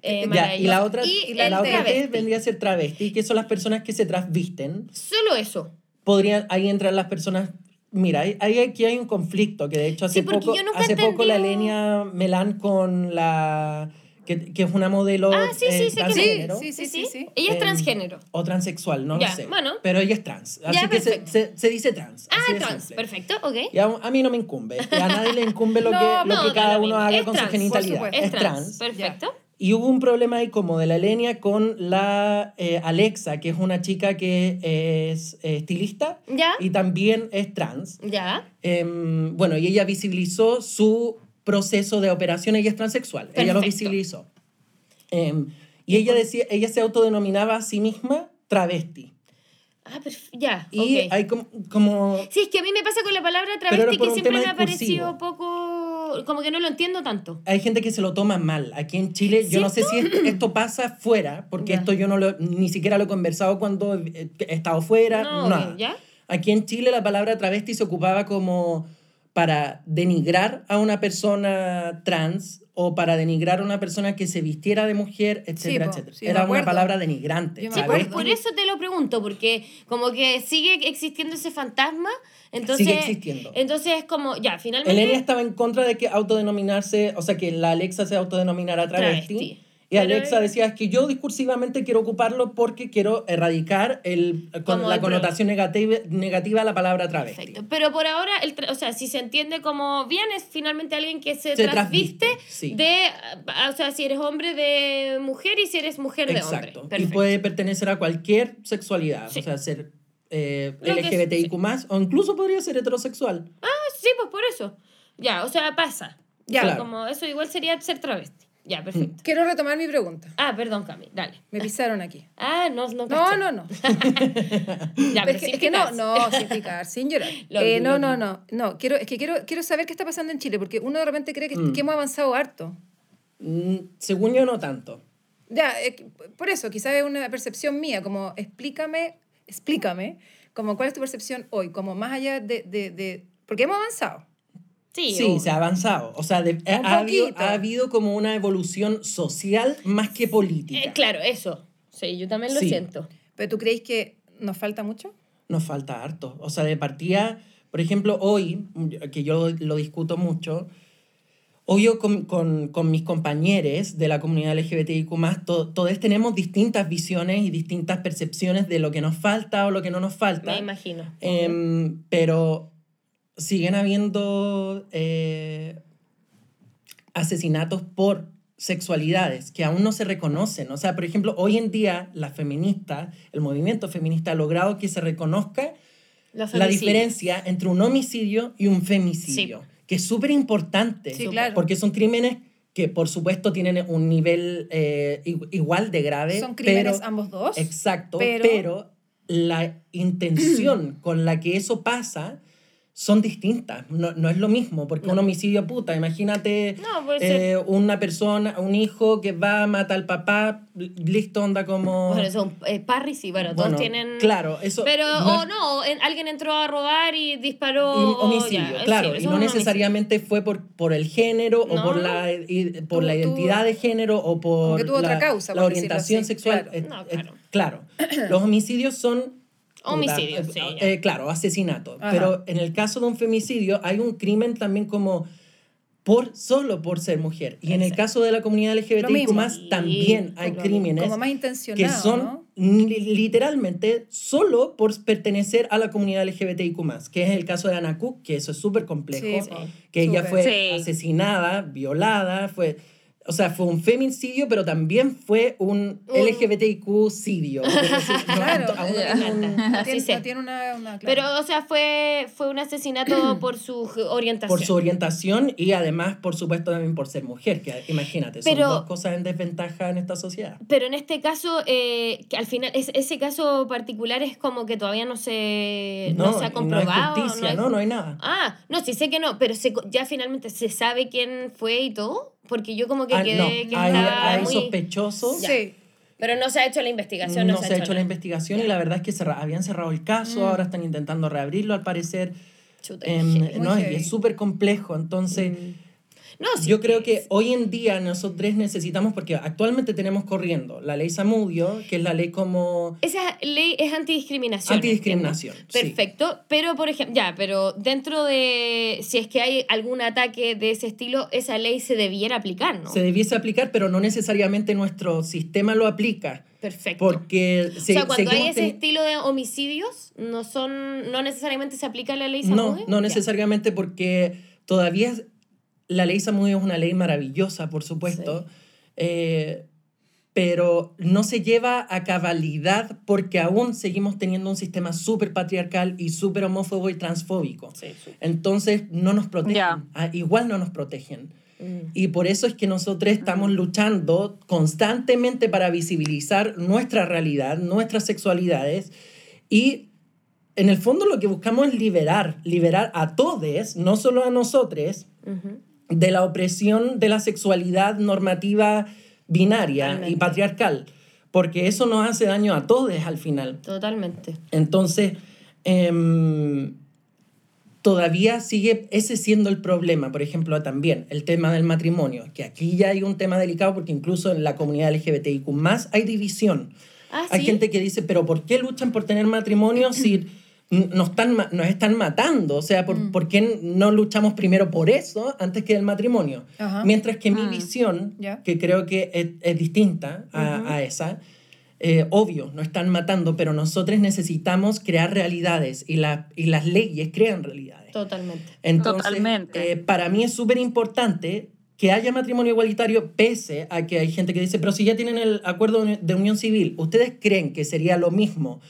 Eh, Ya, y maravilloso. la otra, Y la el otra que vendría a ser travesti, que son las personas que se trasvisten. Solo eso. Podrían, ahí entran las personas. Mira, ahí aquí hay un conflicto que de hecho hace Sí, poco, yo nunca hace poco la Elenia Melán con la que, que es una modelo Ah, sí, sí, eh, transgénero Sí, sí, sí, sí. Ella es Em, transgénero. o transexual, no Ya, lo sé. bueno. Pero ella es trans, así Ya, que se, se, se dice trans. Ah, así trans. Perfecto, ok. Y a, a mí no me incumbe. Y a nadie le incumbe lo No, que, lo no, que da cada uno haga Es con trans, su genitalidad. Es Es trans. trans. Perfecto. Y hubo un problema ahí como de la Elenia con la eh, Alexa, que es una chica que es eh, estilista ¿Ya? y también es trans. Ya. Em, bueno, y ella visibilizó su proceso de operación, ella es transexual, ella lo Perfecto. visibilizó. Em, y ella decía, ella se autodenominaba a sí misma travesti. Ah, perf- ya. Y ok. hay como, como Sí, es que a mí me pasa con la palabra travesti que siempre me ha parecido discursivo. Como que no lo entiendo tanto. hay gente que se lo toma mal. Aquí en Chile, yo no sé si esto, pasa fuera, porque Ya. esto yo no lo, ni siquiera lo he conversado cuando he estado fuera, No, nada. ¿ya? Aquí en Chile la palabra travesti se ocupaba como para denigrar a una persona trans o para denigrar a una persona que se vistiera de mujer, etcétera, etcétera. sí, Era una palabra denigrante. Sí, por, por eso te lo pregunto, porque como que sigue existiendo ese fantasma, entonces... Sigue existiendo. Entonces es como, ya, finalmente... Elenia estaba en contra de que autodenominarse, o sea, que la Alexa se autodenominara travesti. Travesti. Y Pero- Alexa decía, es que yo discursivamente quiero ocuparlo porque quiero erradicar el, con la el connotación negativa, negativa a la palabra travesti. Perfecto. Pero por ahora, el o sea, si se entiende como bien, es finalmente alguien que se, Se transviste, sí. de, ah, o sea, si eres hombre de mujer y si eres mujer de Exacto. hombre. Y Perfecto. puede pertenecer a cualquier sexualidad, Sí. o sea, ser eh, LGBTIQ+, o incluso podría ser heterosexual. Sí, pues por eso. Ya, o sea, pasa. Ya. Claro. Como eso igual sería ser travesti. Ya, perfecto. Quiero retomar mi pregunta. Ah, perdón, Cami, dale. Me pisaron aquí. Ah, no, no No, caché. no, no. Ya, pero es, que, sin es que no, no, sin picar, sin llorar. Lo Eh, no, lo no, no, no. Quiero, es que quiero, quiero saber qué está pasando en Chile, porque uno de repente cree que, Mm. que hemos avanzado harto. Mm, según yo, no tanto. Ya, eh, por eso, quizás es una percepción mía, como explícame, explícame, como cuál es tu percepción hoy, como más allá de, de, de porque hemos avanzado. Sí, Sí, se ha avanzado. O sea, de- ha, habido, ha habido como una evolución social más que política. Eh, claro, eso. Sí, yo también lo Sí. siento. Pero tú creéis que nos falta mucho? Nos falta harto. O sea, de partida, por ejemplo, hoy, que yo lo discuto mucho, hoy yo con, con, con mis compañeros de la comunidad LGBTIQ+, to- todos tenemos distintas visiones y distintas percepciones de lo que nos falta o lo que no nos falta. Me imagino. Em, pero siguen habiendo eh, asesinatos por sexualidades que aún no se reconocen. O sea, por ejemplo, hoy en día la feminista, el movimiento feminista ha logrado que se reconozca la diferencia entre un homicidio y un femicidio, que es súper importante, Sí, claro. porque son crímenes que por supuesto tienen un nivel eh, igu- igual de grave. Son crímenes pero- ambos dos. Exacto, pero- pero, la intención con la que eso pasa son distintas. No, no es lo mismo, porque un homicidio puta, imagínate No, puede eh, una persona, un hijo que va, mata al papá, listo, onda como... Bueno, son eh, Parris y bueno, Bueno, todos tienen... Claro, eso... Pero, no o es- no, en- alguien entró a robar y disparó... y homicidio, ya, claro, sí, y no homicidio. necesariamente fue por, por el género No. o por la, y- por Tú- la tú- identidad de género o por que tuvo otra la, causa, la orientación así, sexual. claro. Eh, No, eh, claro. claro. Los homicidios son... eh, sí, ya. eh, claro, asesinato. Ajá. Pero en el caso de un femicidio hay un crimen también como por solo por ser mujer. Y en el caso de la comunidad LGBTIQ+, más, también hay crímenes como más que son literalmente solo por pertenecer a la comunidad LGBTIQ+, que es el caso de Ana Cook, que eso es súper complejo, Sí, que ella fue asesinada, violada, fue... O sea, fue un femicidio, pero también fue un, LGBTIQ-cidio. Claro. Tiene, tiene una, una- claro. Pero, o sea, fue, fue un asesinato por su orientación. por su orientación y además, por supuesto, también por ser mujer, que imagínate, son dos cosas en desventaja en esta sociedad. Pero en este caso, eh, que al final, es- ese caso particular es como que todavía no se, no, se ha comprobado. No hay justicia, hay- no, no hay nada. Ah, no, sí sé que no, pero se, co- ya finalmente se sabe quién fue y todo, porque yo como que Ah, quedé no, que hay, estaba hay muy... sospechosos. Sí. Pero no se ha hecho la investigación, no, se ha hecho la investigación y la verdad es que cerra- habían cerrado el caso, Mm. ahora están intentando reabrirlo al parecer. Chuta, heavy. no, es súper complejo, entonces No, sí, yo creo que hoy en día nosotros necesitamos, porque actualmente tenemos corriendo la ley Samudio, que es la ley como Esa ley es antidiscriminación. antidiscriminación. sí. Perfecto, pero por ejemplo, ya, pero dentro de, si es que hay algún ataque de ese estilo, esa ley se debiera aplicar, ¿no? Se debiese aplicar, pero no necesariamente nuestro sistema lo aplica, Perfecto. porque o se- sea, cuando hay ese estilo de homicidios, no son, no necesariamente se aplica la ley No, Samudio. no Ya. necesariamente porque todavía la ley Samudio es una ley maravillosa, por supuesto, eh, pero no se lleva a cabalidad porque aún seguimos teniendo un sistema súper patriarcal y súper homófobo y transfóbico. Sí, sí. Entonces no nos protegen, Ya. Ah, igual no nos protegen. Mm. Y por eso es que nosotros estamos luchando constantemente para visibilizar nuestra realidad, nuestras sexualidades y en el fondo lo que buscamos es liberar, liberar a todos, no solo a nosotros, Ujú. De la opresión de la sexualidad normativa binaria y patriarcal, porque eso nos hace daño a todos al final. Totalmente. Entonces, em, todavía sigue ese siendo el problema. Por ejemplo, también el tema del matrimonio, que aquí ya hay un tema delicado porque incluso en la comunidad LGBTIQ hay división. Ah, Hay gente que dice, pero ¿por qué luchan por tener matrimonio si nos están, nos están matando. O sea, ¿por, Mm. ¿por qué no luchamos primero por eso antes que el matrimonio? Mientras que mi Mm. visión, que creo que es, es distinta a, a esa, eh, obvio, no están matando, pero nosotros necesitamos crear realidades y, la- y las leyes crean realidades. Totalmente. Entonces, Totalmente. eh, para mí es súper importante que haya matrimonio igualitario, pese a que hay gente que dice, pero si ya tienen el acuerdo de unión civil, ¿ustedes creen que sería lo mismo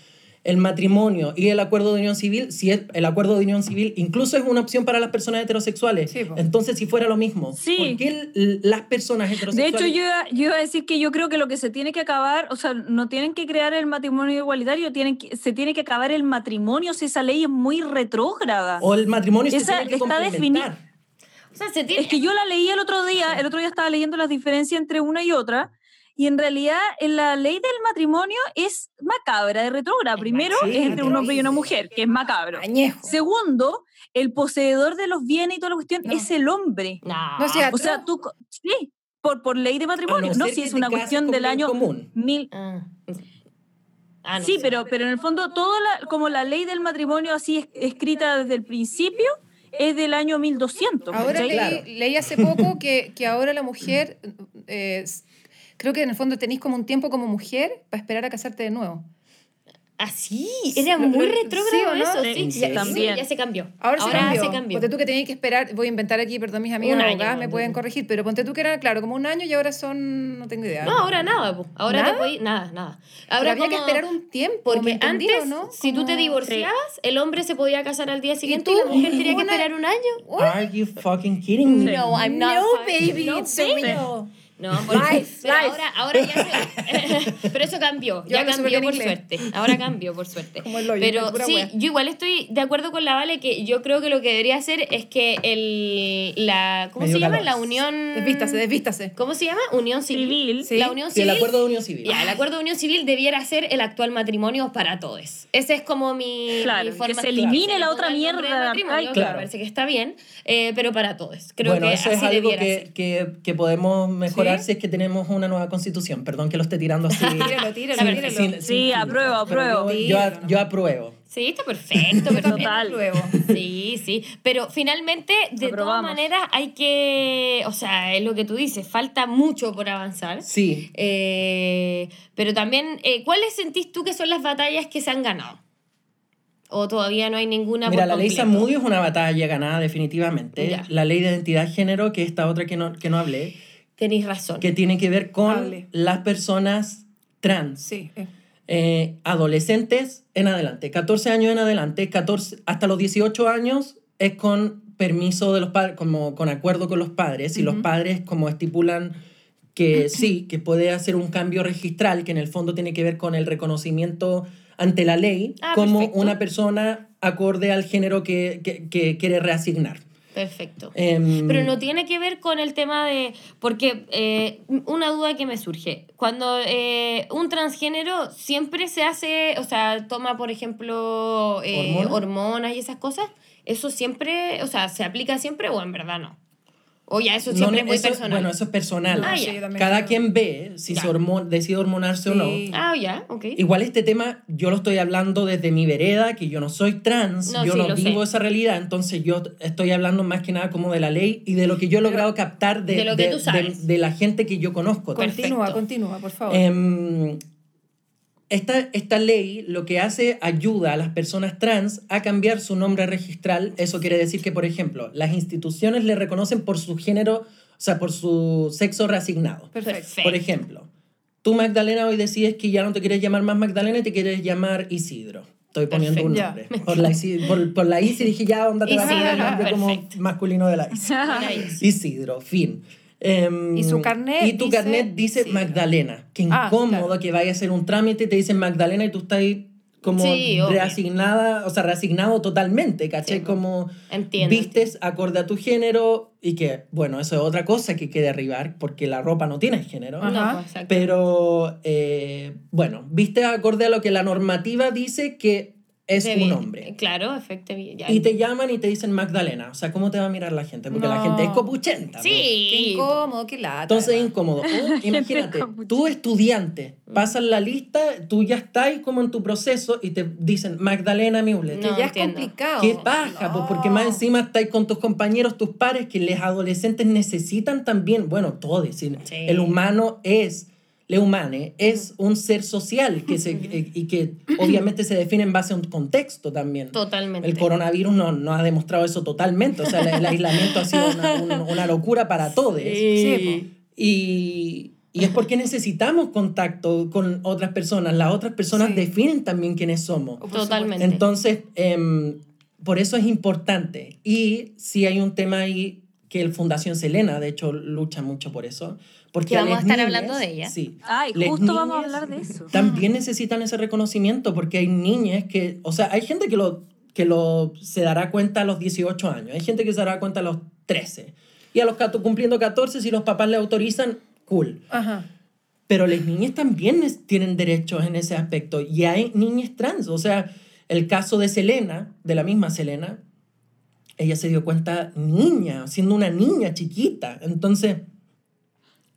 el matrimonio y el acuerdo de unión civil si es- el acuerdo de unión civil incluso es una opción para las personas heterosexuales? Sí. Entonces, si fuera lo mismo, Sí. ¿por qué las personas De heterosexuales... hecho, yo iba, yo iba a decir que yo creo que lo que se tiene que acabar, o sea, no tienen que crear el matrimonio igualitario, tienen que, se tiene que acabar el matrimonio si esa ley es muy retrógrada. O el matrimonio se Esa tiene que está complementar. O sea, se tiene... Es que yo la leí el otro día, el otro día estaba leyendo las diferencias entre una y otra, y en realidad en la ley del matrimonio es macabra de retrógrada. Primero es entre un hombre y una mujer, que es macabro. Añejo. Segundo, el poseedor de los bienes y toda la cuestión No. es el hombre. No. No sea- O sea, tú, sí, por, por ley de matrimonio. No, si es una cuestión del año común. mil. Ah. Ah, no sí, pero, pero en el fondo, toda la, como la ley del matrimonio así es- escrita desde el principio es del año 1200. Ahora leí, Claro. leí hace poco que, que ahora la mujer, eh, creo que en el fondo tenéis como un tiempo como mujer para esperar a casarte de nuevo. Ah, sí, era Lo- muy retrógrado ¿sí no? eso, Sí, sí. sí, Ya- también. ya se cambió. Ahora, se cambió. se cambió. Ponte tú que tenías que esperar, voy a inventar aquí, perdón, mis año, abogadas me pueden tú. corregir, pero ponte tú que era, claro, como un año y ahora son, no tengo idea. No, ahora nada, po. Ahora ¿Nada? te podí- nada, nada. Pero Ahora había que esperar un tiempo, Porque ¿me entendí antes, no? si tú te divorciabas, el hombre se podía casar al día siguiente y, tú? la mujer tenía que esperar un año. Are you fucking kidding me? No, I'm not No, baby, No, it's baby. real. No, por eso- Life, pero life. ahora, ahora ya se... pero eso cambió, Yo ya cambió por inglés. suerte. Ahora cambió por suerte. Como el hoyo, pero sí, wea. yo igual estoy de acuerdo con la Vale que yo creo que lo que debería hacer es que el la ¿cómo se llama? calor. La unión Desvístase, desvístase. ¿Cómo se llama? Unión civil. Civil. Sí. La unión Sí, el civil. acuerdo de unión civil. Ya, el acuerdo de unión civil debiera ser el actual matrimonio para todos. Ese es como mi, Claro, mi que se elimine la otra el de mierda. matrimonio, Ay, claro. Parece que está bien, eh, pero para todos. Creo bueno, que eso así es algo debiera que, ser. que, que podemos mejorar ¿Sí? si es que tenemos una nueva constitución. Perdón que lo esté tirando así. Tíralo, tíralo, Sin- tíralo. sin- sin Sí, apruebo, apruebo. Yo, yo, yo apruebo. Sí, está perfecto, pero Total. Luego. Sí, sí, pero finalmente, de todas maneras, hay que, o sea, es lo que tú dices, falta mucho por avanzar. Sí. Eh, pero también, eh, ¿cuáles sentís tú que son las batallas que se han ganado? ¿O todavía no hay ninguna Mira, por la ley? Samudio es una batalla ganada definitivamente. Ya. La ley de identidad de género, que es esta otra que no, que no hablé, Tenéis razón. que tiene que ver con Hable. las personas trans. Sí. eh. eh, adolescentes en adelante, 14 años en adelante, 14, hasta los 18 años es con permiso de los padres, como con acuerdo con los padres, y los padres como estipulan que sí, que puede hacer un cambio registral, que en el fondo tiene que ver con el reconocimiento ante la ley Ah, como perfecto. una persona acorde al género que, que- que quiere reasignar. Perfecto. Em, Pero no tiene que ver con el tema de... Porque eh, una duda que me surge. Cuando eh, un transgénero siempre se hace, o sea, toma, por ejemplo, eh, ¿Hormonas? hormonas y esas cosas, ¿eso siempre, o sea, se aplica siempre o en verdad no? O ya eso no, es muy eso- personal. Bueno, eso es personal. Ah, también Cada creo. quien ve si Ya. se hormo- decide hormonarse o no. Ah, ya, ok. Igual este tema yo lo estoy hablando desde mi vereda, que yo no soy trans, No, yo sí, no vivo sé. esa realidad, entonces yo estoy hablando más que nada como de la ley y de lo que yo he logrado captar de, de lo que tú sabes. de la gente que yo conozco. Perfecto. Continúa, continúa, por favor. Em, esta, esta ley lo que hace ayuda a las personas trans a cambiar su nombre registral. Eso quiere decir que, por ejemplo, las instituciones le reconocen por su género, o sea, por su sexo reasignado. Perfecto. Por ejemplo, tú Magdalena hoy decides que ya no te quieres llamar más Magdalena y te quieres llamar Isidro. Estoy poniendo un Perfecto. nombre. Por la, Isi- por, por la Isi dije ya, onda te va a poner el Isidro, nombre como perfecto. masculino de la Isi. Isidro, fin. Em, Y su carnet Y tu dice carnet dice Isidro. Magdalena. Qué Ah, incómodo claro. que vaya a hacer un trámite y te dicen Magdalena y tú estás ahí como Sí, reasignada, o sea, reasignado totalmente, ¿cachai? Sí, como Entiendo. vistes acorde a tu género y que, bueno, eso es otra cosa que hay que derribar porque la ropa no tiene género. Ajá. No, exacto. Pero, eh, bueno, viste acorde a lo que la normativa dice que es De un bien. hombre. Claro, efectivamente. Y te llaman y te dicen Magdalena. O sea, ¿cómo te va a mirar la gente? Porque la gente es copuchenta. Qué Sí. incómodo, qué lata. Entonces es incómodo. O, imagínate, tú estudiante, pasas la lista, tú ya estás como en tu proceso y te dicen Magdalena. Que No, ya entiendo. es complicado. Qué paja, pues, porque más encima estáis con tus compañeros, tus pares, que los adolescentes necesitan también, bueno, todo, es decir, Sí. el humano es, le humane, es un ser social que se, eh, y que obviamente se define en base a un contexto también. Totalmente. El coronavirus no, no ha demostrado eso totalmente, o sea, el, el aislamiento ha sido una, una- una locura para todos. Sí, Y, y es porque necesitamos contacto con otras personas, las otras personas Sí. definen también quiénes somos. Totalmente. Entonces, em, por eso es importante. Y sí hay un tema ahí que el Fundación Selena, de hecho, lucha mucho por eso. Porque Que vamos a estar niñas- hablando de ella. Sí. Ay, justo vamos a hablar de eso. También necesitan ese reconocimiento porque hay niñas que, o sea, hay gente que lo, que lo se dará cuenta a los 18 años, hay gente que se dará cuenta a los 13. Y a los cumpliendo 14, si los papás le autorizan, cool. Ajá. Pero las niñas también tienen derechos en ese aspecto. Y hay niñas trans. O sea, el caso de Selena, de la misma Selena, ella se dio cuenta niña, siendo una niña chiquita. Entonces,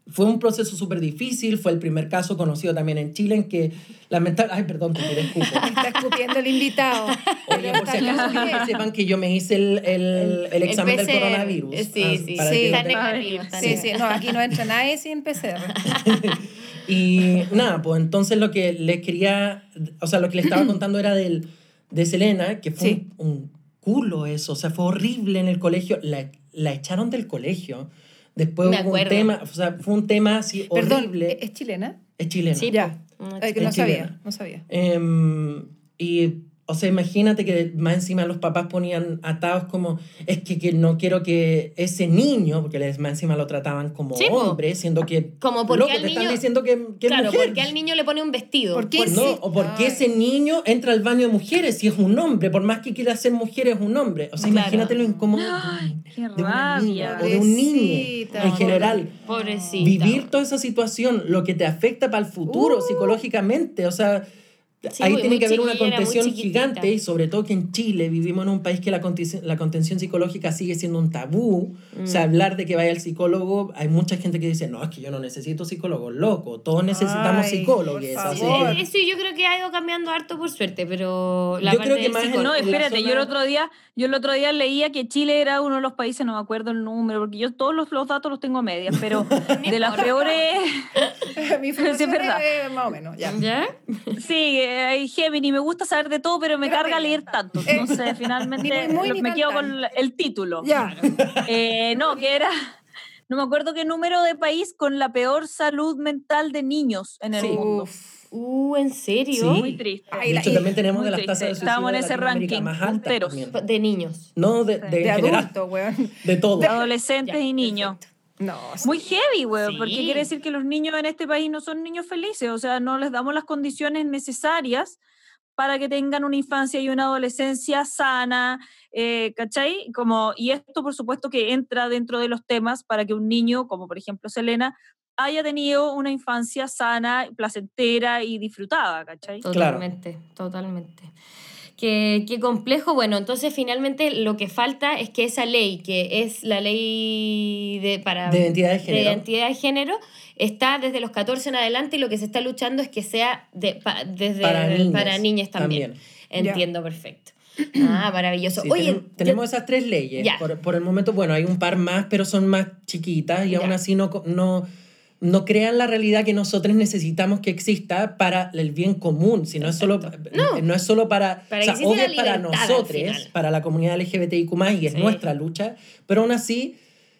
fue un proceso súper difícil. Fue el primer caso conocido también en Chile en que lamentablemente... Ay, perdón, te tiré escupo. Está escupiendo el invitado. Oye, por si acaso que sepan que yo me hice el, el, el examen del PCR. coronavirus. Sí, Ah, sí, para sí. que no Está negativo. está Sí, negativo. sí, no, aquí no entra nadie sin PCR. Y nada, pues entonces lo que les quería, o sea, lo que le estaba contando era del, de Selena, que fue Sí. un, un culo eso, o sea, fue horrible en el colegio, la, la echaron del colegio. Después Me hubo un tema, o sea, fue un tema así Perdón, horrible. ¿es chilena? es chilena. Sí, Ya. Que chica no sabía, chilena. no sabía. Em, y, o sea, imagínate que más encima los papás ponían atados como, es que, que no quiero que ese niño, porque les, más encima lo trataban como Sí, hombre, siendo que, Como porque loco, al te están niño- diciendo que, que es Claro, mujer. porque al niño le pone un vestido. ¿Por qué? Por- No, o porque Ay. ese niño entra al baño de mujeres si es un hombre, por más que quiera ser mujer es un hombre. O sea, Claro. imagínate lo incómodo Ay, qué de una niña rabia. o de un niño en general. Pobrecita. Vivir toda esa situación, lo que te afecta para el futuro Uh. psicológicamente, o sea, Sí, ahí muy- tiene muy que haber una contención gigante y sobre todo que en Chile vivimos en un país que la contención, la contención psicológica sigue siendo un tabú. O sea, Mm. hablar de que vaya al psicólogo, hay mucha gente que dice, no, es que yo no necesito psicólogo, loco, todos necesitamos Ay, psicólogos. así Eso yo creo que ha ido cambiando harto por suerte, pero la Yo parte creo que más No, espérate, yo el zona- otro día, yo el otro día leía que Chile era uno de los países, no me acuerdo el número, porque yo todos los, los datos los tengo a medias, pero de las peores, Mi es verdad. es, más o menos, ya. ¿Ya? sí, eh, hay Gemini, me gusta saber de todo, pero me Pero carga leer tanto, Eh, entonces finalmente ni muy, muy, lo- ni me quedo tan. con el título. Ya. Eh, no, que era, no me acuerdo qué número de país con la peor salud mental de niños en el Sí. mundo. Uf. Uh, ¿en serio? Sí. Muy triste. Ay, De la- hecho, también tenemos de las triste. tasas de suicidio Estábamos en ese ranking, más altas. De niños. No, de, de, De general, adulto, weón. de todo. De adolescentes Ya, y niños. No, Muy heavy, weón, Sí. porque quiere decir que los niños en este país no son niños felices, o sea, no les damos las condiciones necesarias para que tengan una infancia y una adolescencia sana, eh, ¿cachai? Como, y esto, por supuesto, que entra dentro de los temas para que un niño, como por ejemplo Selena, haya tenido una infancia sana, placentera y disfrutada, ¿cachai? Totalmente, totalmente. Qué, qué complejo. Bueno, entonces finalmente lo que falta es que esa ley, que es la ley de, para, De identidad de género. identidad de género, está desde los 14 en adelante y lo que se está luchando es que sea de, pa- desde, Para niñas para niñas también. también. Entiendo, perfecto. Ah, maravilloso. Sí, Oye, tenem- tenemos esas tres leyes. Por, por el momento, bueno, hay un par más, pero son más chiquitas y aún así no, no, no crean la realidad que nosotros necesitamos que exista para el bien común, sino es solo, No. no. es solo para, Para o sea, obvio para nosotros, para la comunidad LGBTIQ+, y es Sí. nuestra lucha, pero aún así,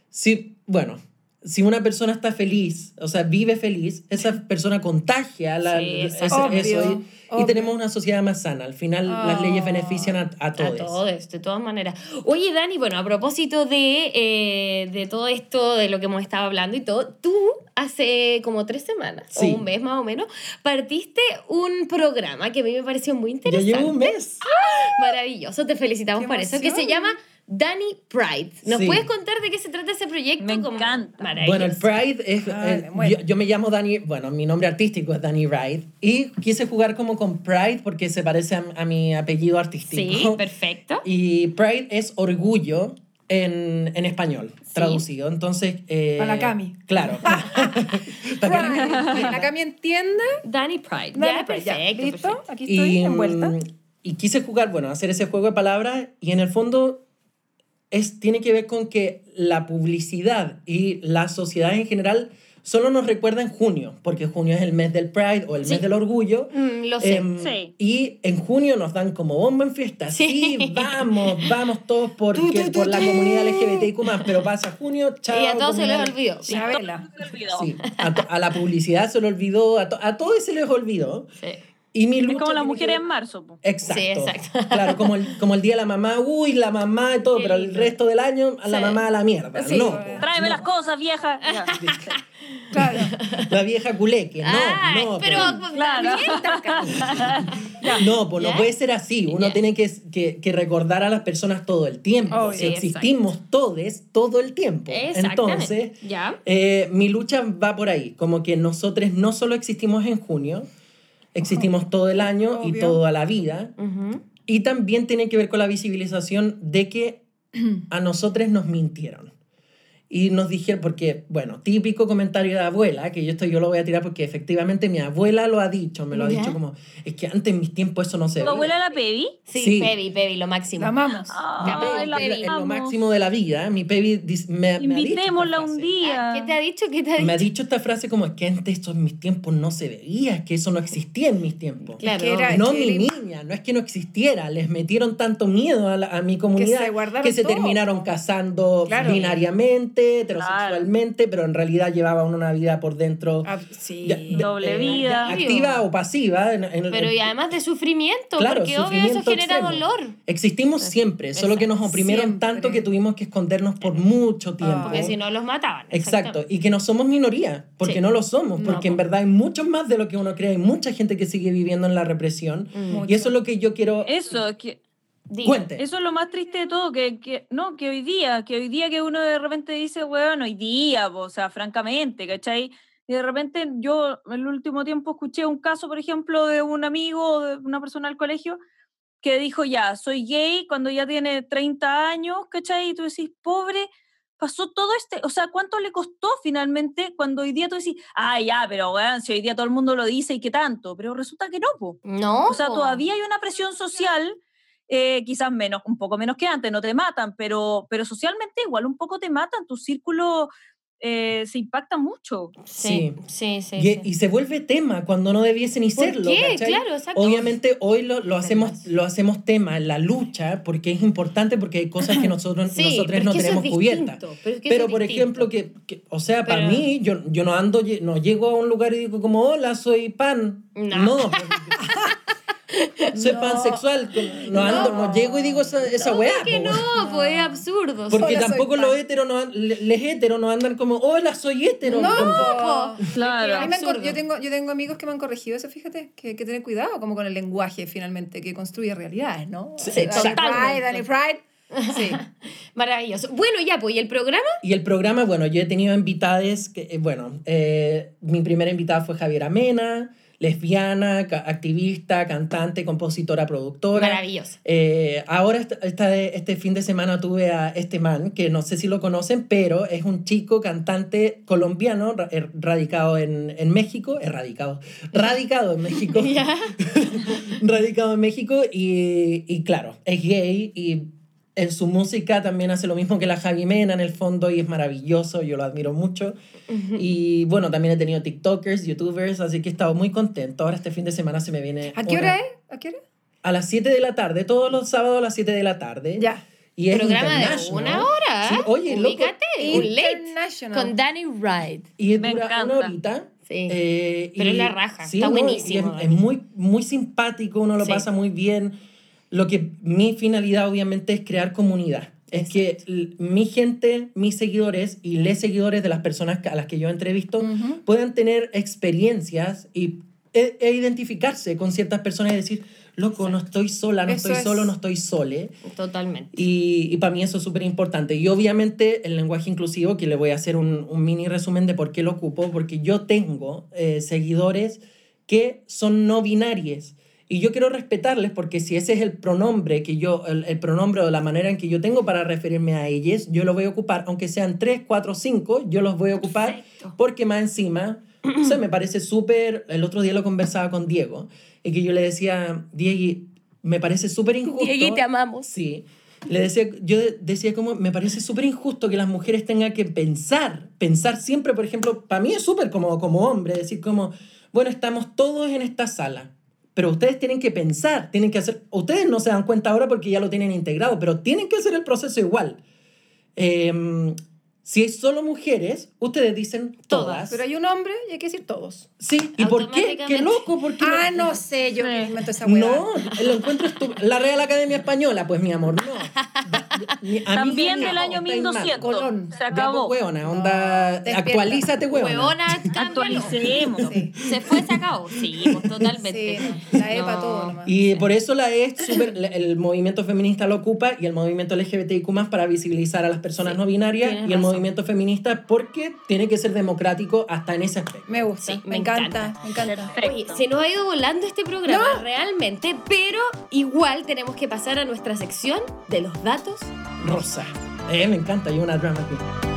si, bueno, si una persona está feliz, o sea, vive feliz, esa persona contagia la, Sí, ese- exacto. eso Obvio, y, tenemos una sociedad más sana. Al final, las leyes Oh. benefician a, a todos. A todos, de todas maneras. Oye, Dani, bueno, a propósito de, eh, de todo esto, de lo que hemos estado hablando y todo, tú hace como tres semanas, Sí. o un mes más o menos, partiste un programa que a mí me pareció muy Ya interesante. llevo un mes. Maravilloso, te felicitamos Qué por eso, que se llama Danny Pride. ¿Nos Sí. puedes contar de qué se trata ese proyecto? Me Como- encanta. Bueno, el Pride es. Ah, eh, yo, yo me llamo Danny. Bueno, mi nombre artístico es Danny Ride. Y quise jugar como con Pride porque se parece a, a mi apellido artístico. Sí, perfecto. Y Pride es orgullo en, en español, Sí. traducido. Entonces. eh, Para la Cami. Claro. Pride. La Cami entienda. Danny Pride. Dale, ya, pues, ya. perfecto, ¿Listo? perfecto. Aquí estoy y, envuelta. mm, y quise jugar, bueno, hacer ese juego de palabras y en el fondo es, tiene que ver con que la publicidad y la sociedad en general solo nos recuerda en junio, porque junio es el mes del Pride o el Sí. mes del orgullo. Mm, lo sé. Em, Sí. Y en junio nos dan como bomba en fiesta. Sí. Sí, vamos, vamos todos porque, Tu, tu, tu, por la comunidad LGBTIQ+, pero pasa junio, chao. y a todos se les olvidó. Chabela. Se me olvidó. Sí, a, a la publicidad se le olvidó, a, to- a todos se les olvidó. Sí. Y mi Es lucha como las que mujeres ver- en marzo. po. Exacto. Sí, exacto. Claro, como el, como el día de la mamá, uy, la mamá y todo, Qué pero el resto del año a la Sí. mamá a la mierda. Sí, no, pues. Tráeme no. las cosas, vieja. Claro. La vieja culeque, no, Ah, no. pero Claro. No, pues no puede ser así. Uno Ya. tiene que, que, que recordar a las personas todo el tiempo. Obvio. si Sí, existimos todos todo el tiempo. Entonces, Ya. eh, mi lucha va por ahí. Como que nosotros no solo existimos en junio, existimos todo el año y Obvio. toda la vida. Y también tiene que ver con la visibilización de que a nosotros nos mintieron. Y nos dijeron, porque, bueno, típico comentario de abuela, que yo esto yo lo voy a tirar porque efectivamente mi abuela lo ha dicho, me lo ha ¿Ya? dicho como, es que antes en mis tiempos eso no se ¿Tu abuela la Pevi? Sí, Sí. Pevi, Pevi, lo máximo. La amamos. Ay, la Pevi. Es lo máximo de la vida. Mi Pevi dis- me, me ha dicho un frase. día. Ah, ¿Qué te ha dicho? ¿Qué te ha dicho? Me ha dicho esta frase como, es que antes esto en mis tiempos no se veía, es que eso no existía en mis tiempos. Claro. que era- No, que mi le- niña, no es que no existiera, les metieron tanto miedo a, la- a mi comunidad se guardaron que se terminaron casando Claro. binariamente, heterosexualmente, pero en realidad llevaban una vida por dentro Ah, sí. ya- Doble eh, vida. ya activa o pasiva. en- en- Pero y en- además de sufrimiento, Claro, porque obvio eso sufrimiento genera extremo. dolor. Existimos siempre, solo que nos oprimieron Siempre. tanto que tuvimos que escondernos por mucho tiempo. Porque si no los mataban. Exacto, y que no somos minoría, porque Sí. no lo somos, No, porque en po. verdad hay muchos más de lo que uno cree, hay mucha gente que sigue viviendo en la represión, Mucho. y eso es lo que yo quiero... Eso, que, Cuente. eso es lo más triste de todo, que, que, no, que hoy día, que hoy día que uno de repente dice, bueno, hoy día, po, o sea, francamente, ¿cachai? Y de repente yo en el último tiempo escuché un caso, por ejemplo, de un amigo, de una persona del colegio, que dijo, ya, soy gay cuando ya tiene 30 años, ¿cachai? Y tú decís, pobre, pasó todo este, o sea, ¿cuánto le costó finalmente cuando hoy día tú decís, ah, ya, pero weón, si hoy día todo el mundo lo dice y qué tanto, pero resulta que no, po. No. O sea, po. todavía hay una presión social, eh, quizás menos, un poco menos que antes, no te matan, pero, pero socialmente igual un poco te matan, tu círculo eh, se impacta mucho. Sí, sí, sí. y, sí. y se vuelve tema cuando no debiese ni ¿Por serlo. qué? Claro, exacto. Obviamente hoy lo, lo, hacemos, lo hacemos tema en la lucha porque es importante porque hay cosas que nosotros, Sí, nosotros no tenemos es cubiertas. distinto, Pero, es que Pero, por distinto. ejemplo, que, que- o sea, para Pero- mí, yo, yo no ando, no llego a un lugar y digo como, hola, soy pan. No. No. soy No. pansexual. No, ando, no llego y digo esa, esa weá. que po, no, pues es absurdo. Porque tampoco los heteros no, les heteros no andan como, hola, soy hetero. No, po. Claro. A mí me han yo, tengo, yo tengo amigos que me han corregido eso, fíjate, que hay que tener cuidado como con el lenguaje finalmente, que construye realidades, ¿no? Sí, Danny exacto. Pride, Pride. Sí. Maravilloso. Bueno, ya, pues, ¿y el programa? Y el programa, bueno, yo he tenido invitades, que, eh, bueno, eh, mi primera invitada fue Javiera Mena, lesbiana, ca- activista, cantante, compositora, productora. Maravilloso. Eh, ahora, esta- esta este fin de semana tuve a este man, que no sé si lo conocen, pero es un chico cantante colombiano er- radicado en, en México, es radicado, en México, radicado en México y, y claro, es gay y en su música también hace lo mismo que la Javi Mena en el fondo y es maravilloso, yo lo admiro mucho. Y bueno, también he tenido TikTokers, YouTubers, así que he estado muy contento. Ahora este fin de semana se me viene... ¿A qué una- hora es? ¿A qué hora? a las 7 de la tarde, todos los sábados a las 7 de la tarde. Ya. Y es Programa de una hora. Sí, oye, loco. Ubícate, un late. Con Danny Wright. Y Me dura encanta. una horita. Sí. eh, Pero y- es la raja, sí, está ¿no? Y buenísimo. Es, es muy, muy simpático, uno lo Sí. pasa muy bien. Lo que mi finalidad obviamente es crear comunidad. Es que mi gente, mis seguidores y les seguidores de las personas a las que yo entrevisto Ujú. puedan tener experiencias y e, e identificarse con ciertas personas y decir, loco, no estoy sola, no Eso estoy es. solo, no estoy sole. Totalmente. Y, y para mí eso es súper importante. Y obviamente el lenguaje inclusivo, que le voy a hacer un, un mini resumen de por qué lo ocupo, porque yo tengo eh, seguidores que son no binarios. Y yo quiero respetarles porque si ese es el pronombre que yo, el, el pronombre o la manera en que yo tengo para referirme a ellos, yo lo voy a ocupar, aunque sean 3, 4, 5, yo los voy a ocupar Perfecto. porque más encima, o sea, me parece súper, el otro día lo conversaba con Diego, y que yo le decía, Diego, me parece súper injusto. Diego, te amamos. Sí. Le decía, yo de- decía como, me parece súper injusto que las mujeres tengan que pensar, pensar siempre, por ejemplo, para mí es súper como, como hombre, decir como, bueno, estamos todos en esta sala, pero ustedes tienen que pensar, tienen que hacer, ustedes no se dan cuenta ahora porque ya lo tienen integrado, pero tienen que hacer el proceso igual. Em, si es solo mujeres, ustedes dicen todas. Pero hay un hombre y hay que decir todos. Sí, ¿y por qué? Qué loco, porque Ah, no sé, yo Sí. invento esa hueá. no, lo encuentro estúpido. La Real Academia Española, pues mi amor, no. También del año estáis mal. 1200. Colón. Se acabó. hueona, onda, actualízate, hueona. Huevona, cámbialo. Actualicemos. Sí. Se fue, se acabó. Sí, pues totalmente. Sí, la EPA No. todo nomás. Y por eso la es súper, el movimiento feminista lo ocupa y el movimiento LGBTIQ para visibilizar a las personas Sí, no binarias y el razón. movimiento feminista porque tiene que ser democrático hasta en ese aspecto. Me gusta, me, me encanta, encanta. me encanta. Oye, se nos ha ido volando este programa realmente, pero igual tenemos que pasar a nuestra sección de los datos. Rosa. Eh, me encanta, yo una drama queen.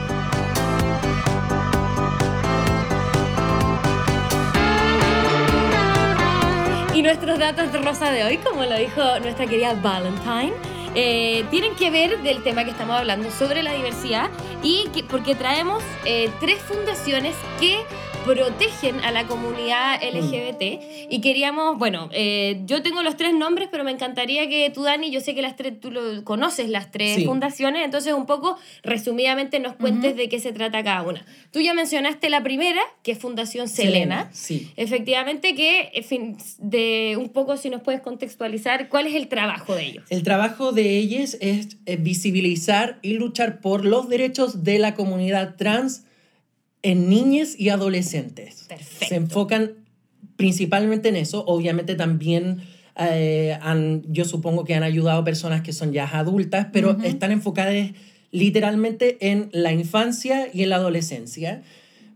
Y nuestros datos de rosa de hoy, como lo dijo nuestra querida Valentine, eh, tienen que ver del tema que estamos hablando sobre la diversidad y que, porque traemos eh, tres fundaciones que protegen a la comunidad LGBT y queríamos, bueno, eh, yo tengo los tres nombres, pero me encantaría que tú, Dani, yo sé que las tres, tú lo conoces las tres Sí. fundaciones, entonces un poco resumidamente nos cuentes de qué se trata cada una. Tú ya mencionaste la primera, que es Fundación Selena. Sí. Efectivamente que, en fin, de un poco si nos puedes contextualizar, ¿cuál es el trabajo de ellos? El trabajo de ellas es eh, visibilizar y luchar por los derechos de la comunidad trans en niñas y adolescentes. Perfecto. Se enfocan principalmente en eso. Obviamente también eh, han, yo supongo que han ayudado personas que son ya adultas, pero están enfocadas literalmente en la infancia y en la adolescencia.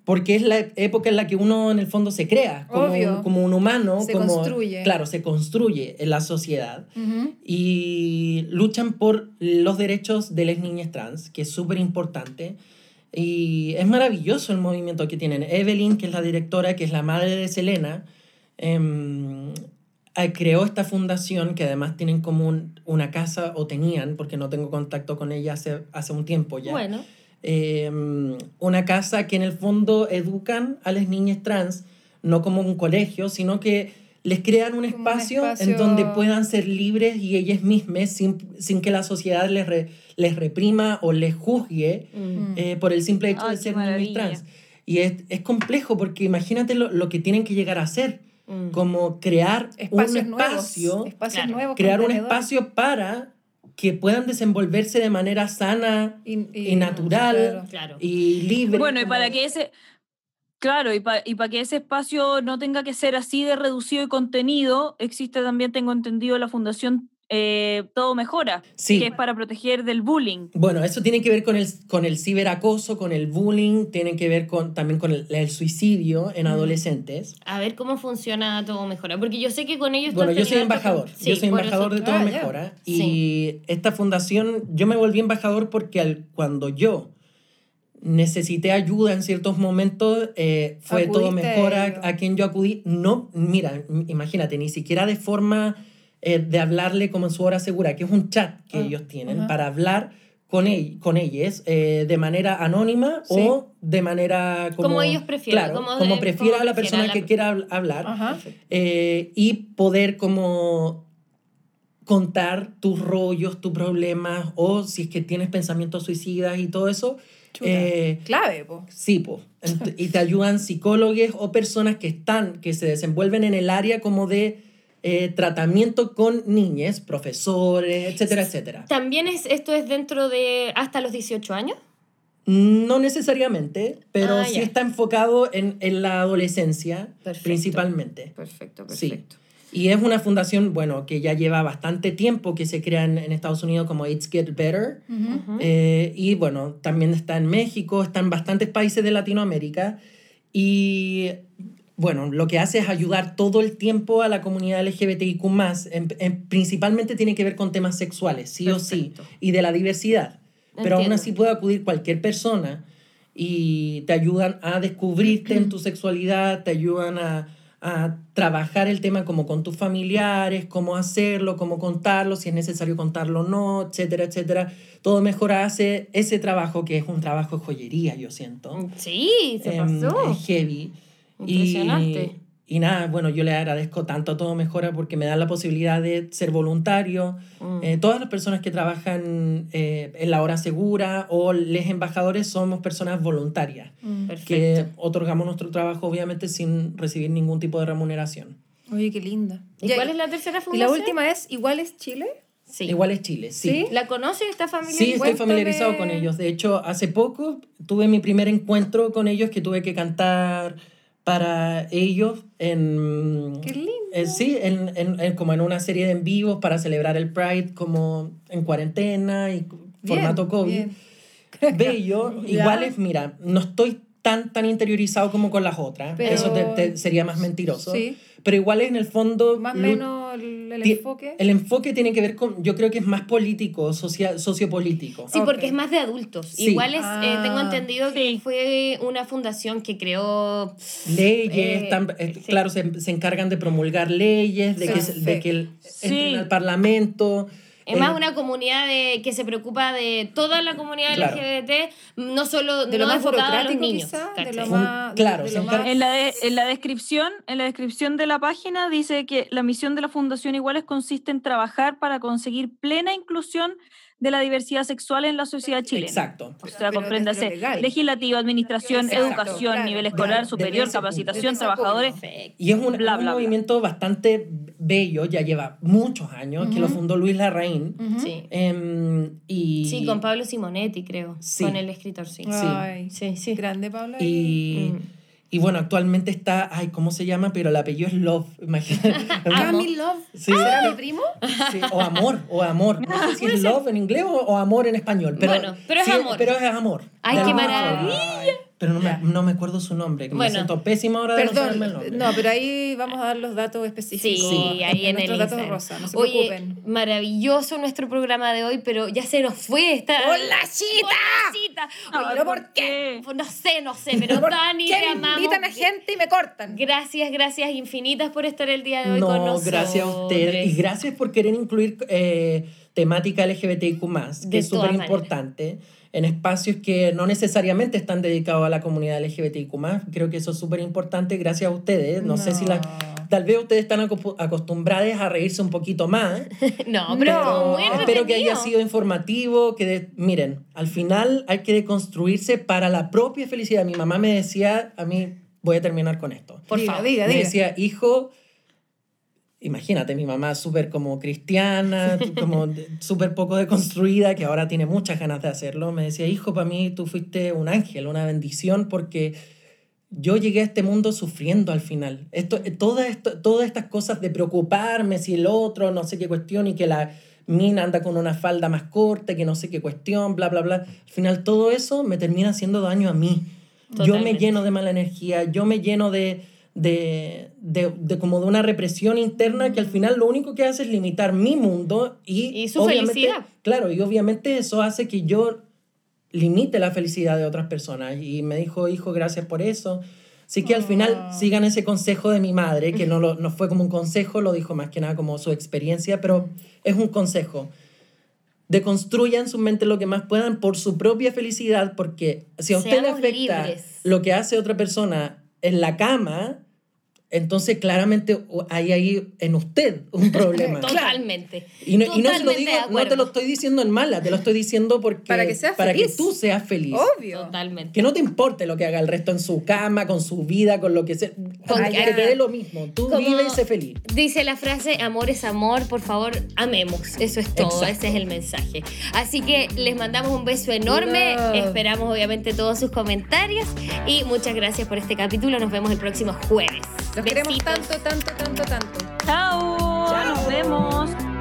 Porque es la época en la que uno en el fondo se crea como, un, como un humano. Se como, construye. Claro, se construye en la sociedad Ujú. y luchan por los derechos de las niñas trans, que es súper importante. Y es maravilloso el movimiento que tienen. Evelyn, que es la directora, que es la madre de Selena, em, eh, creó esta fundación que además tienen como un- una casa, o tenían, porque no tengo contacto con ella hace, hace un tiempo ya. Bueno, Em, una casa que en el fondo educan a las niñas trans, no como un colegio, sino que les crean un Como un espacio, en espacio- donde puedan ser libres y ellas mismas sin, sin que la sociedad les, re- les reprima o les juzgue mm. eh, por el simple hecho Ay, de ser niñas trans. Y es, es complejo porque imagínate lo, lo que tienen que llegar a hacer, Mm. como crear Espacios un espacio, nuevos. Espacios claro, nuevos. crear un espacio para que puedan desenvolverse de manera sana Y, y natural claro. claro. y libre. Bueno, y para que ese. Claro, y, pa- y para que ese espacio no tenga que ser así de reducido y contenido, existe también, tengo entendido, la Fundación eh, Todo Mejora, Sí. que es para proteger del bullying. Bueno, eso tiene que ver con el, con el ciberacoso, con el bullying, tiene que ver con, también con el, el suicidio en adolescentes. A ver cómo funciona Todo Mejora, porque yo sé que con ellos... Bueno, yo soy embajador, yo soy embajador eso- de Todo Ah. Mejora. Y Sí. esta fundación, yo me volví embajador porque al- cuando yo necesité ayuda en ciertos momentos, eh, fue Todo Acudiste a Mejora ellos. a quien yo acudí. No, mira, imagínate, ni siquiera de forma eh, de hablarle como en su hora segura, que es un chat que Ah, ellos tienen para hablar con, ell- con ellas eh, de manera anónima Sí. o de manera como... Como ellos prefieran, Claro, como como, de- prefiera como la prefiera persona la- que quiera hab- hablar Ajá. eh, y poder como contar tus rollos, tus problemas o si es que tienes pensamientos suicidas y todo eso. Chuta. eh, Clave, po. sí, po. Y te ayudan psicólogos o personas que están, que se desenvuelven en el área como de eh, tratamiento con niñas, profesores, etcétera, etcétera. También es, esto es dentro de hasta los 18 años. No necesariamente, pero Ah, sí ya. está enfocado en, en la adolescencia Perfecto. principalmente. Perfecto, Sí. Y es una fundación, bueno, que ya lleva bastante tiempo, que se crea en, en Estados Unidos como It's Get Better. Eh, y bueno, también está en México, está en bastantes países de Latinoamérica. Y bueno, lo que hace es ayudar todo el tiempo a la comunidad LGBTIQ, en, en- principalmente tiene que ver con temas sexuales, sí o sí, y de la diversidad. Pero aún así puede acudir cualquier persona y te ayudan a descubrirte en tu sexualidad, te ayudan a, a trabajar el tema como con tus familiares, cómo hacerlo, cómo contarlo, si es necesario contarlo o no, etcétera, etcétera. Todo mejor hace ese trabajo que es un trabajo de joyería, yo siento. Sí, se Em, pasó. es heavy. Impresionante. Y, y nada, bueno, yo le agradezco tanto a Todo Mejora porque me dan la posibilidad de ser voluntario. Mm. Eh, todas las personas que trabajan eh, en la hora segura o les embajadores somos personas voluntarias Perfecto. que otorgamos nuestro trabajo obviamente sin recibir ningún tipo de remuneración. Oye, qué linda. ¿Y cuál es la tercera Y fundación? la última es ¿Iguales Chile? Sí. Igual es Chile, sí. ¿Sí? ¿La conoce esta familia? Sí, estoy familiarizado con ellos. De hecho, hace poco tuve mi primer encuentro con ellos que tuve que cantar para ellos en... Qué lindo. eh, sí, en, en- en- como en una serie de en vivos para celebrar el Pride como en cuarentena y Bien, formato COVID. bien. Bello. Ya. Igual es, mira, no estoy tan, tan interiorizado como con las otras. Pero- Eso te- te- sería más mentiroso. Sí. Pero igual en el fondo... Más o el, el enfoque. El enfoque tiene que ver con, yo creo que es más político, social, sociopolítico. Sí, porque es más de adultos. Sí. Igual es, eh, tengo Ah. entendido que fue una fundación que creó... Leyes, Eh, están- eh, sí. claro, se, se encargan de promulgar leyes, de Sí, que, sí. de que el- Sí. entren al parlamento. Es más eh, una comunidad de, que se preocupa de toda la comunidad Claro. LGBT, no solo de lo no más enfocada a los burocrático niños. quizá, de lo más... claro, de se lo encarga- más- En la, de- en la descripción, en la descripción de la página dice que la misión de la Fundación Iguales consiste en trabajar para conseguir plena inclusión de la diversidad sexual en la sociedad chilena. Exacto. O sea, legal. legislativa, administración, Exacto, educación, claro. nivel escolar, superior, capacitación, trabajadores. Perfecto. Y es un, Bla, un bla, bla. movimiento bastante bello, ya lleva muchos años, que lo fundó Luis Larraín. Em, y, Sí, con Pablo Simonetti, creo. Sí. Con el escritor, sí. Ay, Sí, sí. Grande, Paula. y, Mm. Y bueno, actualmente está, ay, ¿cómo se llama? Pero el apellido es Love, imagínate. Cami Love. Sí. ¿Será mi primo? Sí, o amor, o amor. No sé si es love en inglés o, o amor en español. Pero, Bueno, pero es sí, amor. Pero es amor. Ay, qué maravilla. forma. Pero no me, no me acuerdo su nombre, que Bueno. me siento pésima ahora de no Perdón, saberme el nombre. no, pero ahí vamos a dar los datos específicos. Sí, ahí en el Nuestros datos rosa, no se Oye, preocupen. maravilloso nuestro programa de hoy, pero ya se nos fue esta... ¡Hola, Chita! ¡Hola, Chita! Ay, Oye, ¿por qué? No sé, no sé, pero ¿Por Dani, te me amamos. invitan a gente y me cortan? Gracias, gracias infinitas por estar el día de hoy con No, nosotros. gracias a usted. Y gracias por querer incluir eh, temática LGBTIQ, que De es súper importante, en espacios que no necesariamente están dedicados a la comunidad LGBTIQ. Creo que eso es súper importante gracias a ustedes. No, sé si la. Tal vez ustedes están aco- acostumbrados a reírse un poquito más. No, pero No, muy Espero que haya sido informativo, que de- miren, al final hay que deconstruirse para la propia felicidad. Mi mamá me decía, a mí voy a terminar con esto. Por diga, favor. diga, me diga. decía, hijo, imagínate, mi mamá súper como cristiana, como súper poco deconstruida, que ahora tiene muchas ganas de hacerlo. Me decía, hijo, para mí tú fuiste un ángel, una bendición, porque yo llegué a este mundo sufriendo al final. Esto, eh, toda esto, todas estas cosas de preocuparme si el otro, no sé qué cuestión, y que la mina anda con una falda más corta, que no sé qué cuestión, bla, bla, bla. Al final todo eso me termina haciendo daño a mí. Yo me lleno de mala energía, yo me lleno de, de, de, de como de una represión interna que al final lo único que hace es limitar mi mundo y, Y su felicidad. Claro, y obviamente eso hace que yo limite la felicidad de otras personas. Y me dijo, hijo, gracias por eso. Así que al final Ah. sigan ese consejo de mi madre, que no, lo, no fue como un consejo, lo dijo más que nada como su experiencia, pero es un consejo. Deconstruyan su mente lo que más puedan por su propia felicidad, porque si a usted le afecta libres. lo que hace otra persona en la cama, Entonces, claramente hay ahí en usted un problema. Totalmente. Y no, y no se lo Totalmente digo, no te lo estoy diciendo en mala, te lo estoy diciendo porque Para que seas para feliz. que tú seas feliz. Obvio. Totalmente. Que no te importe lo que haga el resto en su cama, con su vida, con lo que sea. Con que te dé lo mismo. Tú vive y sé feliz. Dice la frase, amor es amor, por favor, amemos. Eso es todo, Exacto. ese es el mensaje. Así que les mandamos un beso enorme, Love. esperamos obviamente todos sus comentarios y muchas gracias por este capítulo, nos vemos el próximo jueves. Queremos tanto, tanto, tanto, tanto. Chao. Chao. Nos vemos.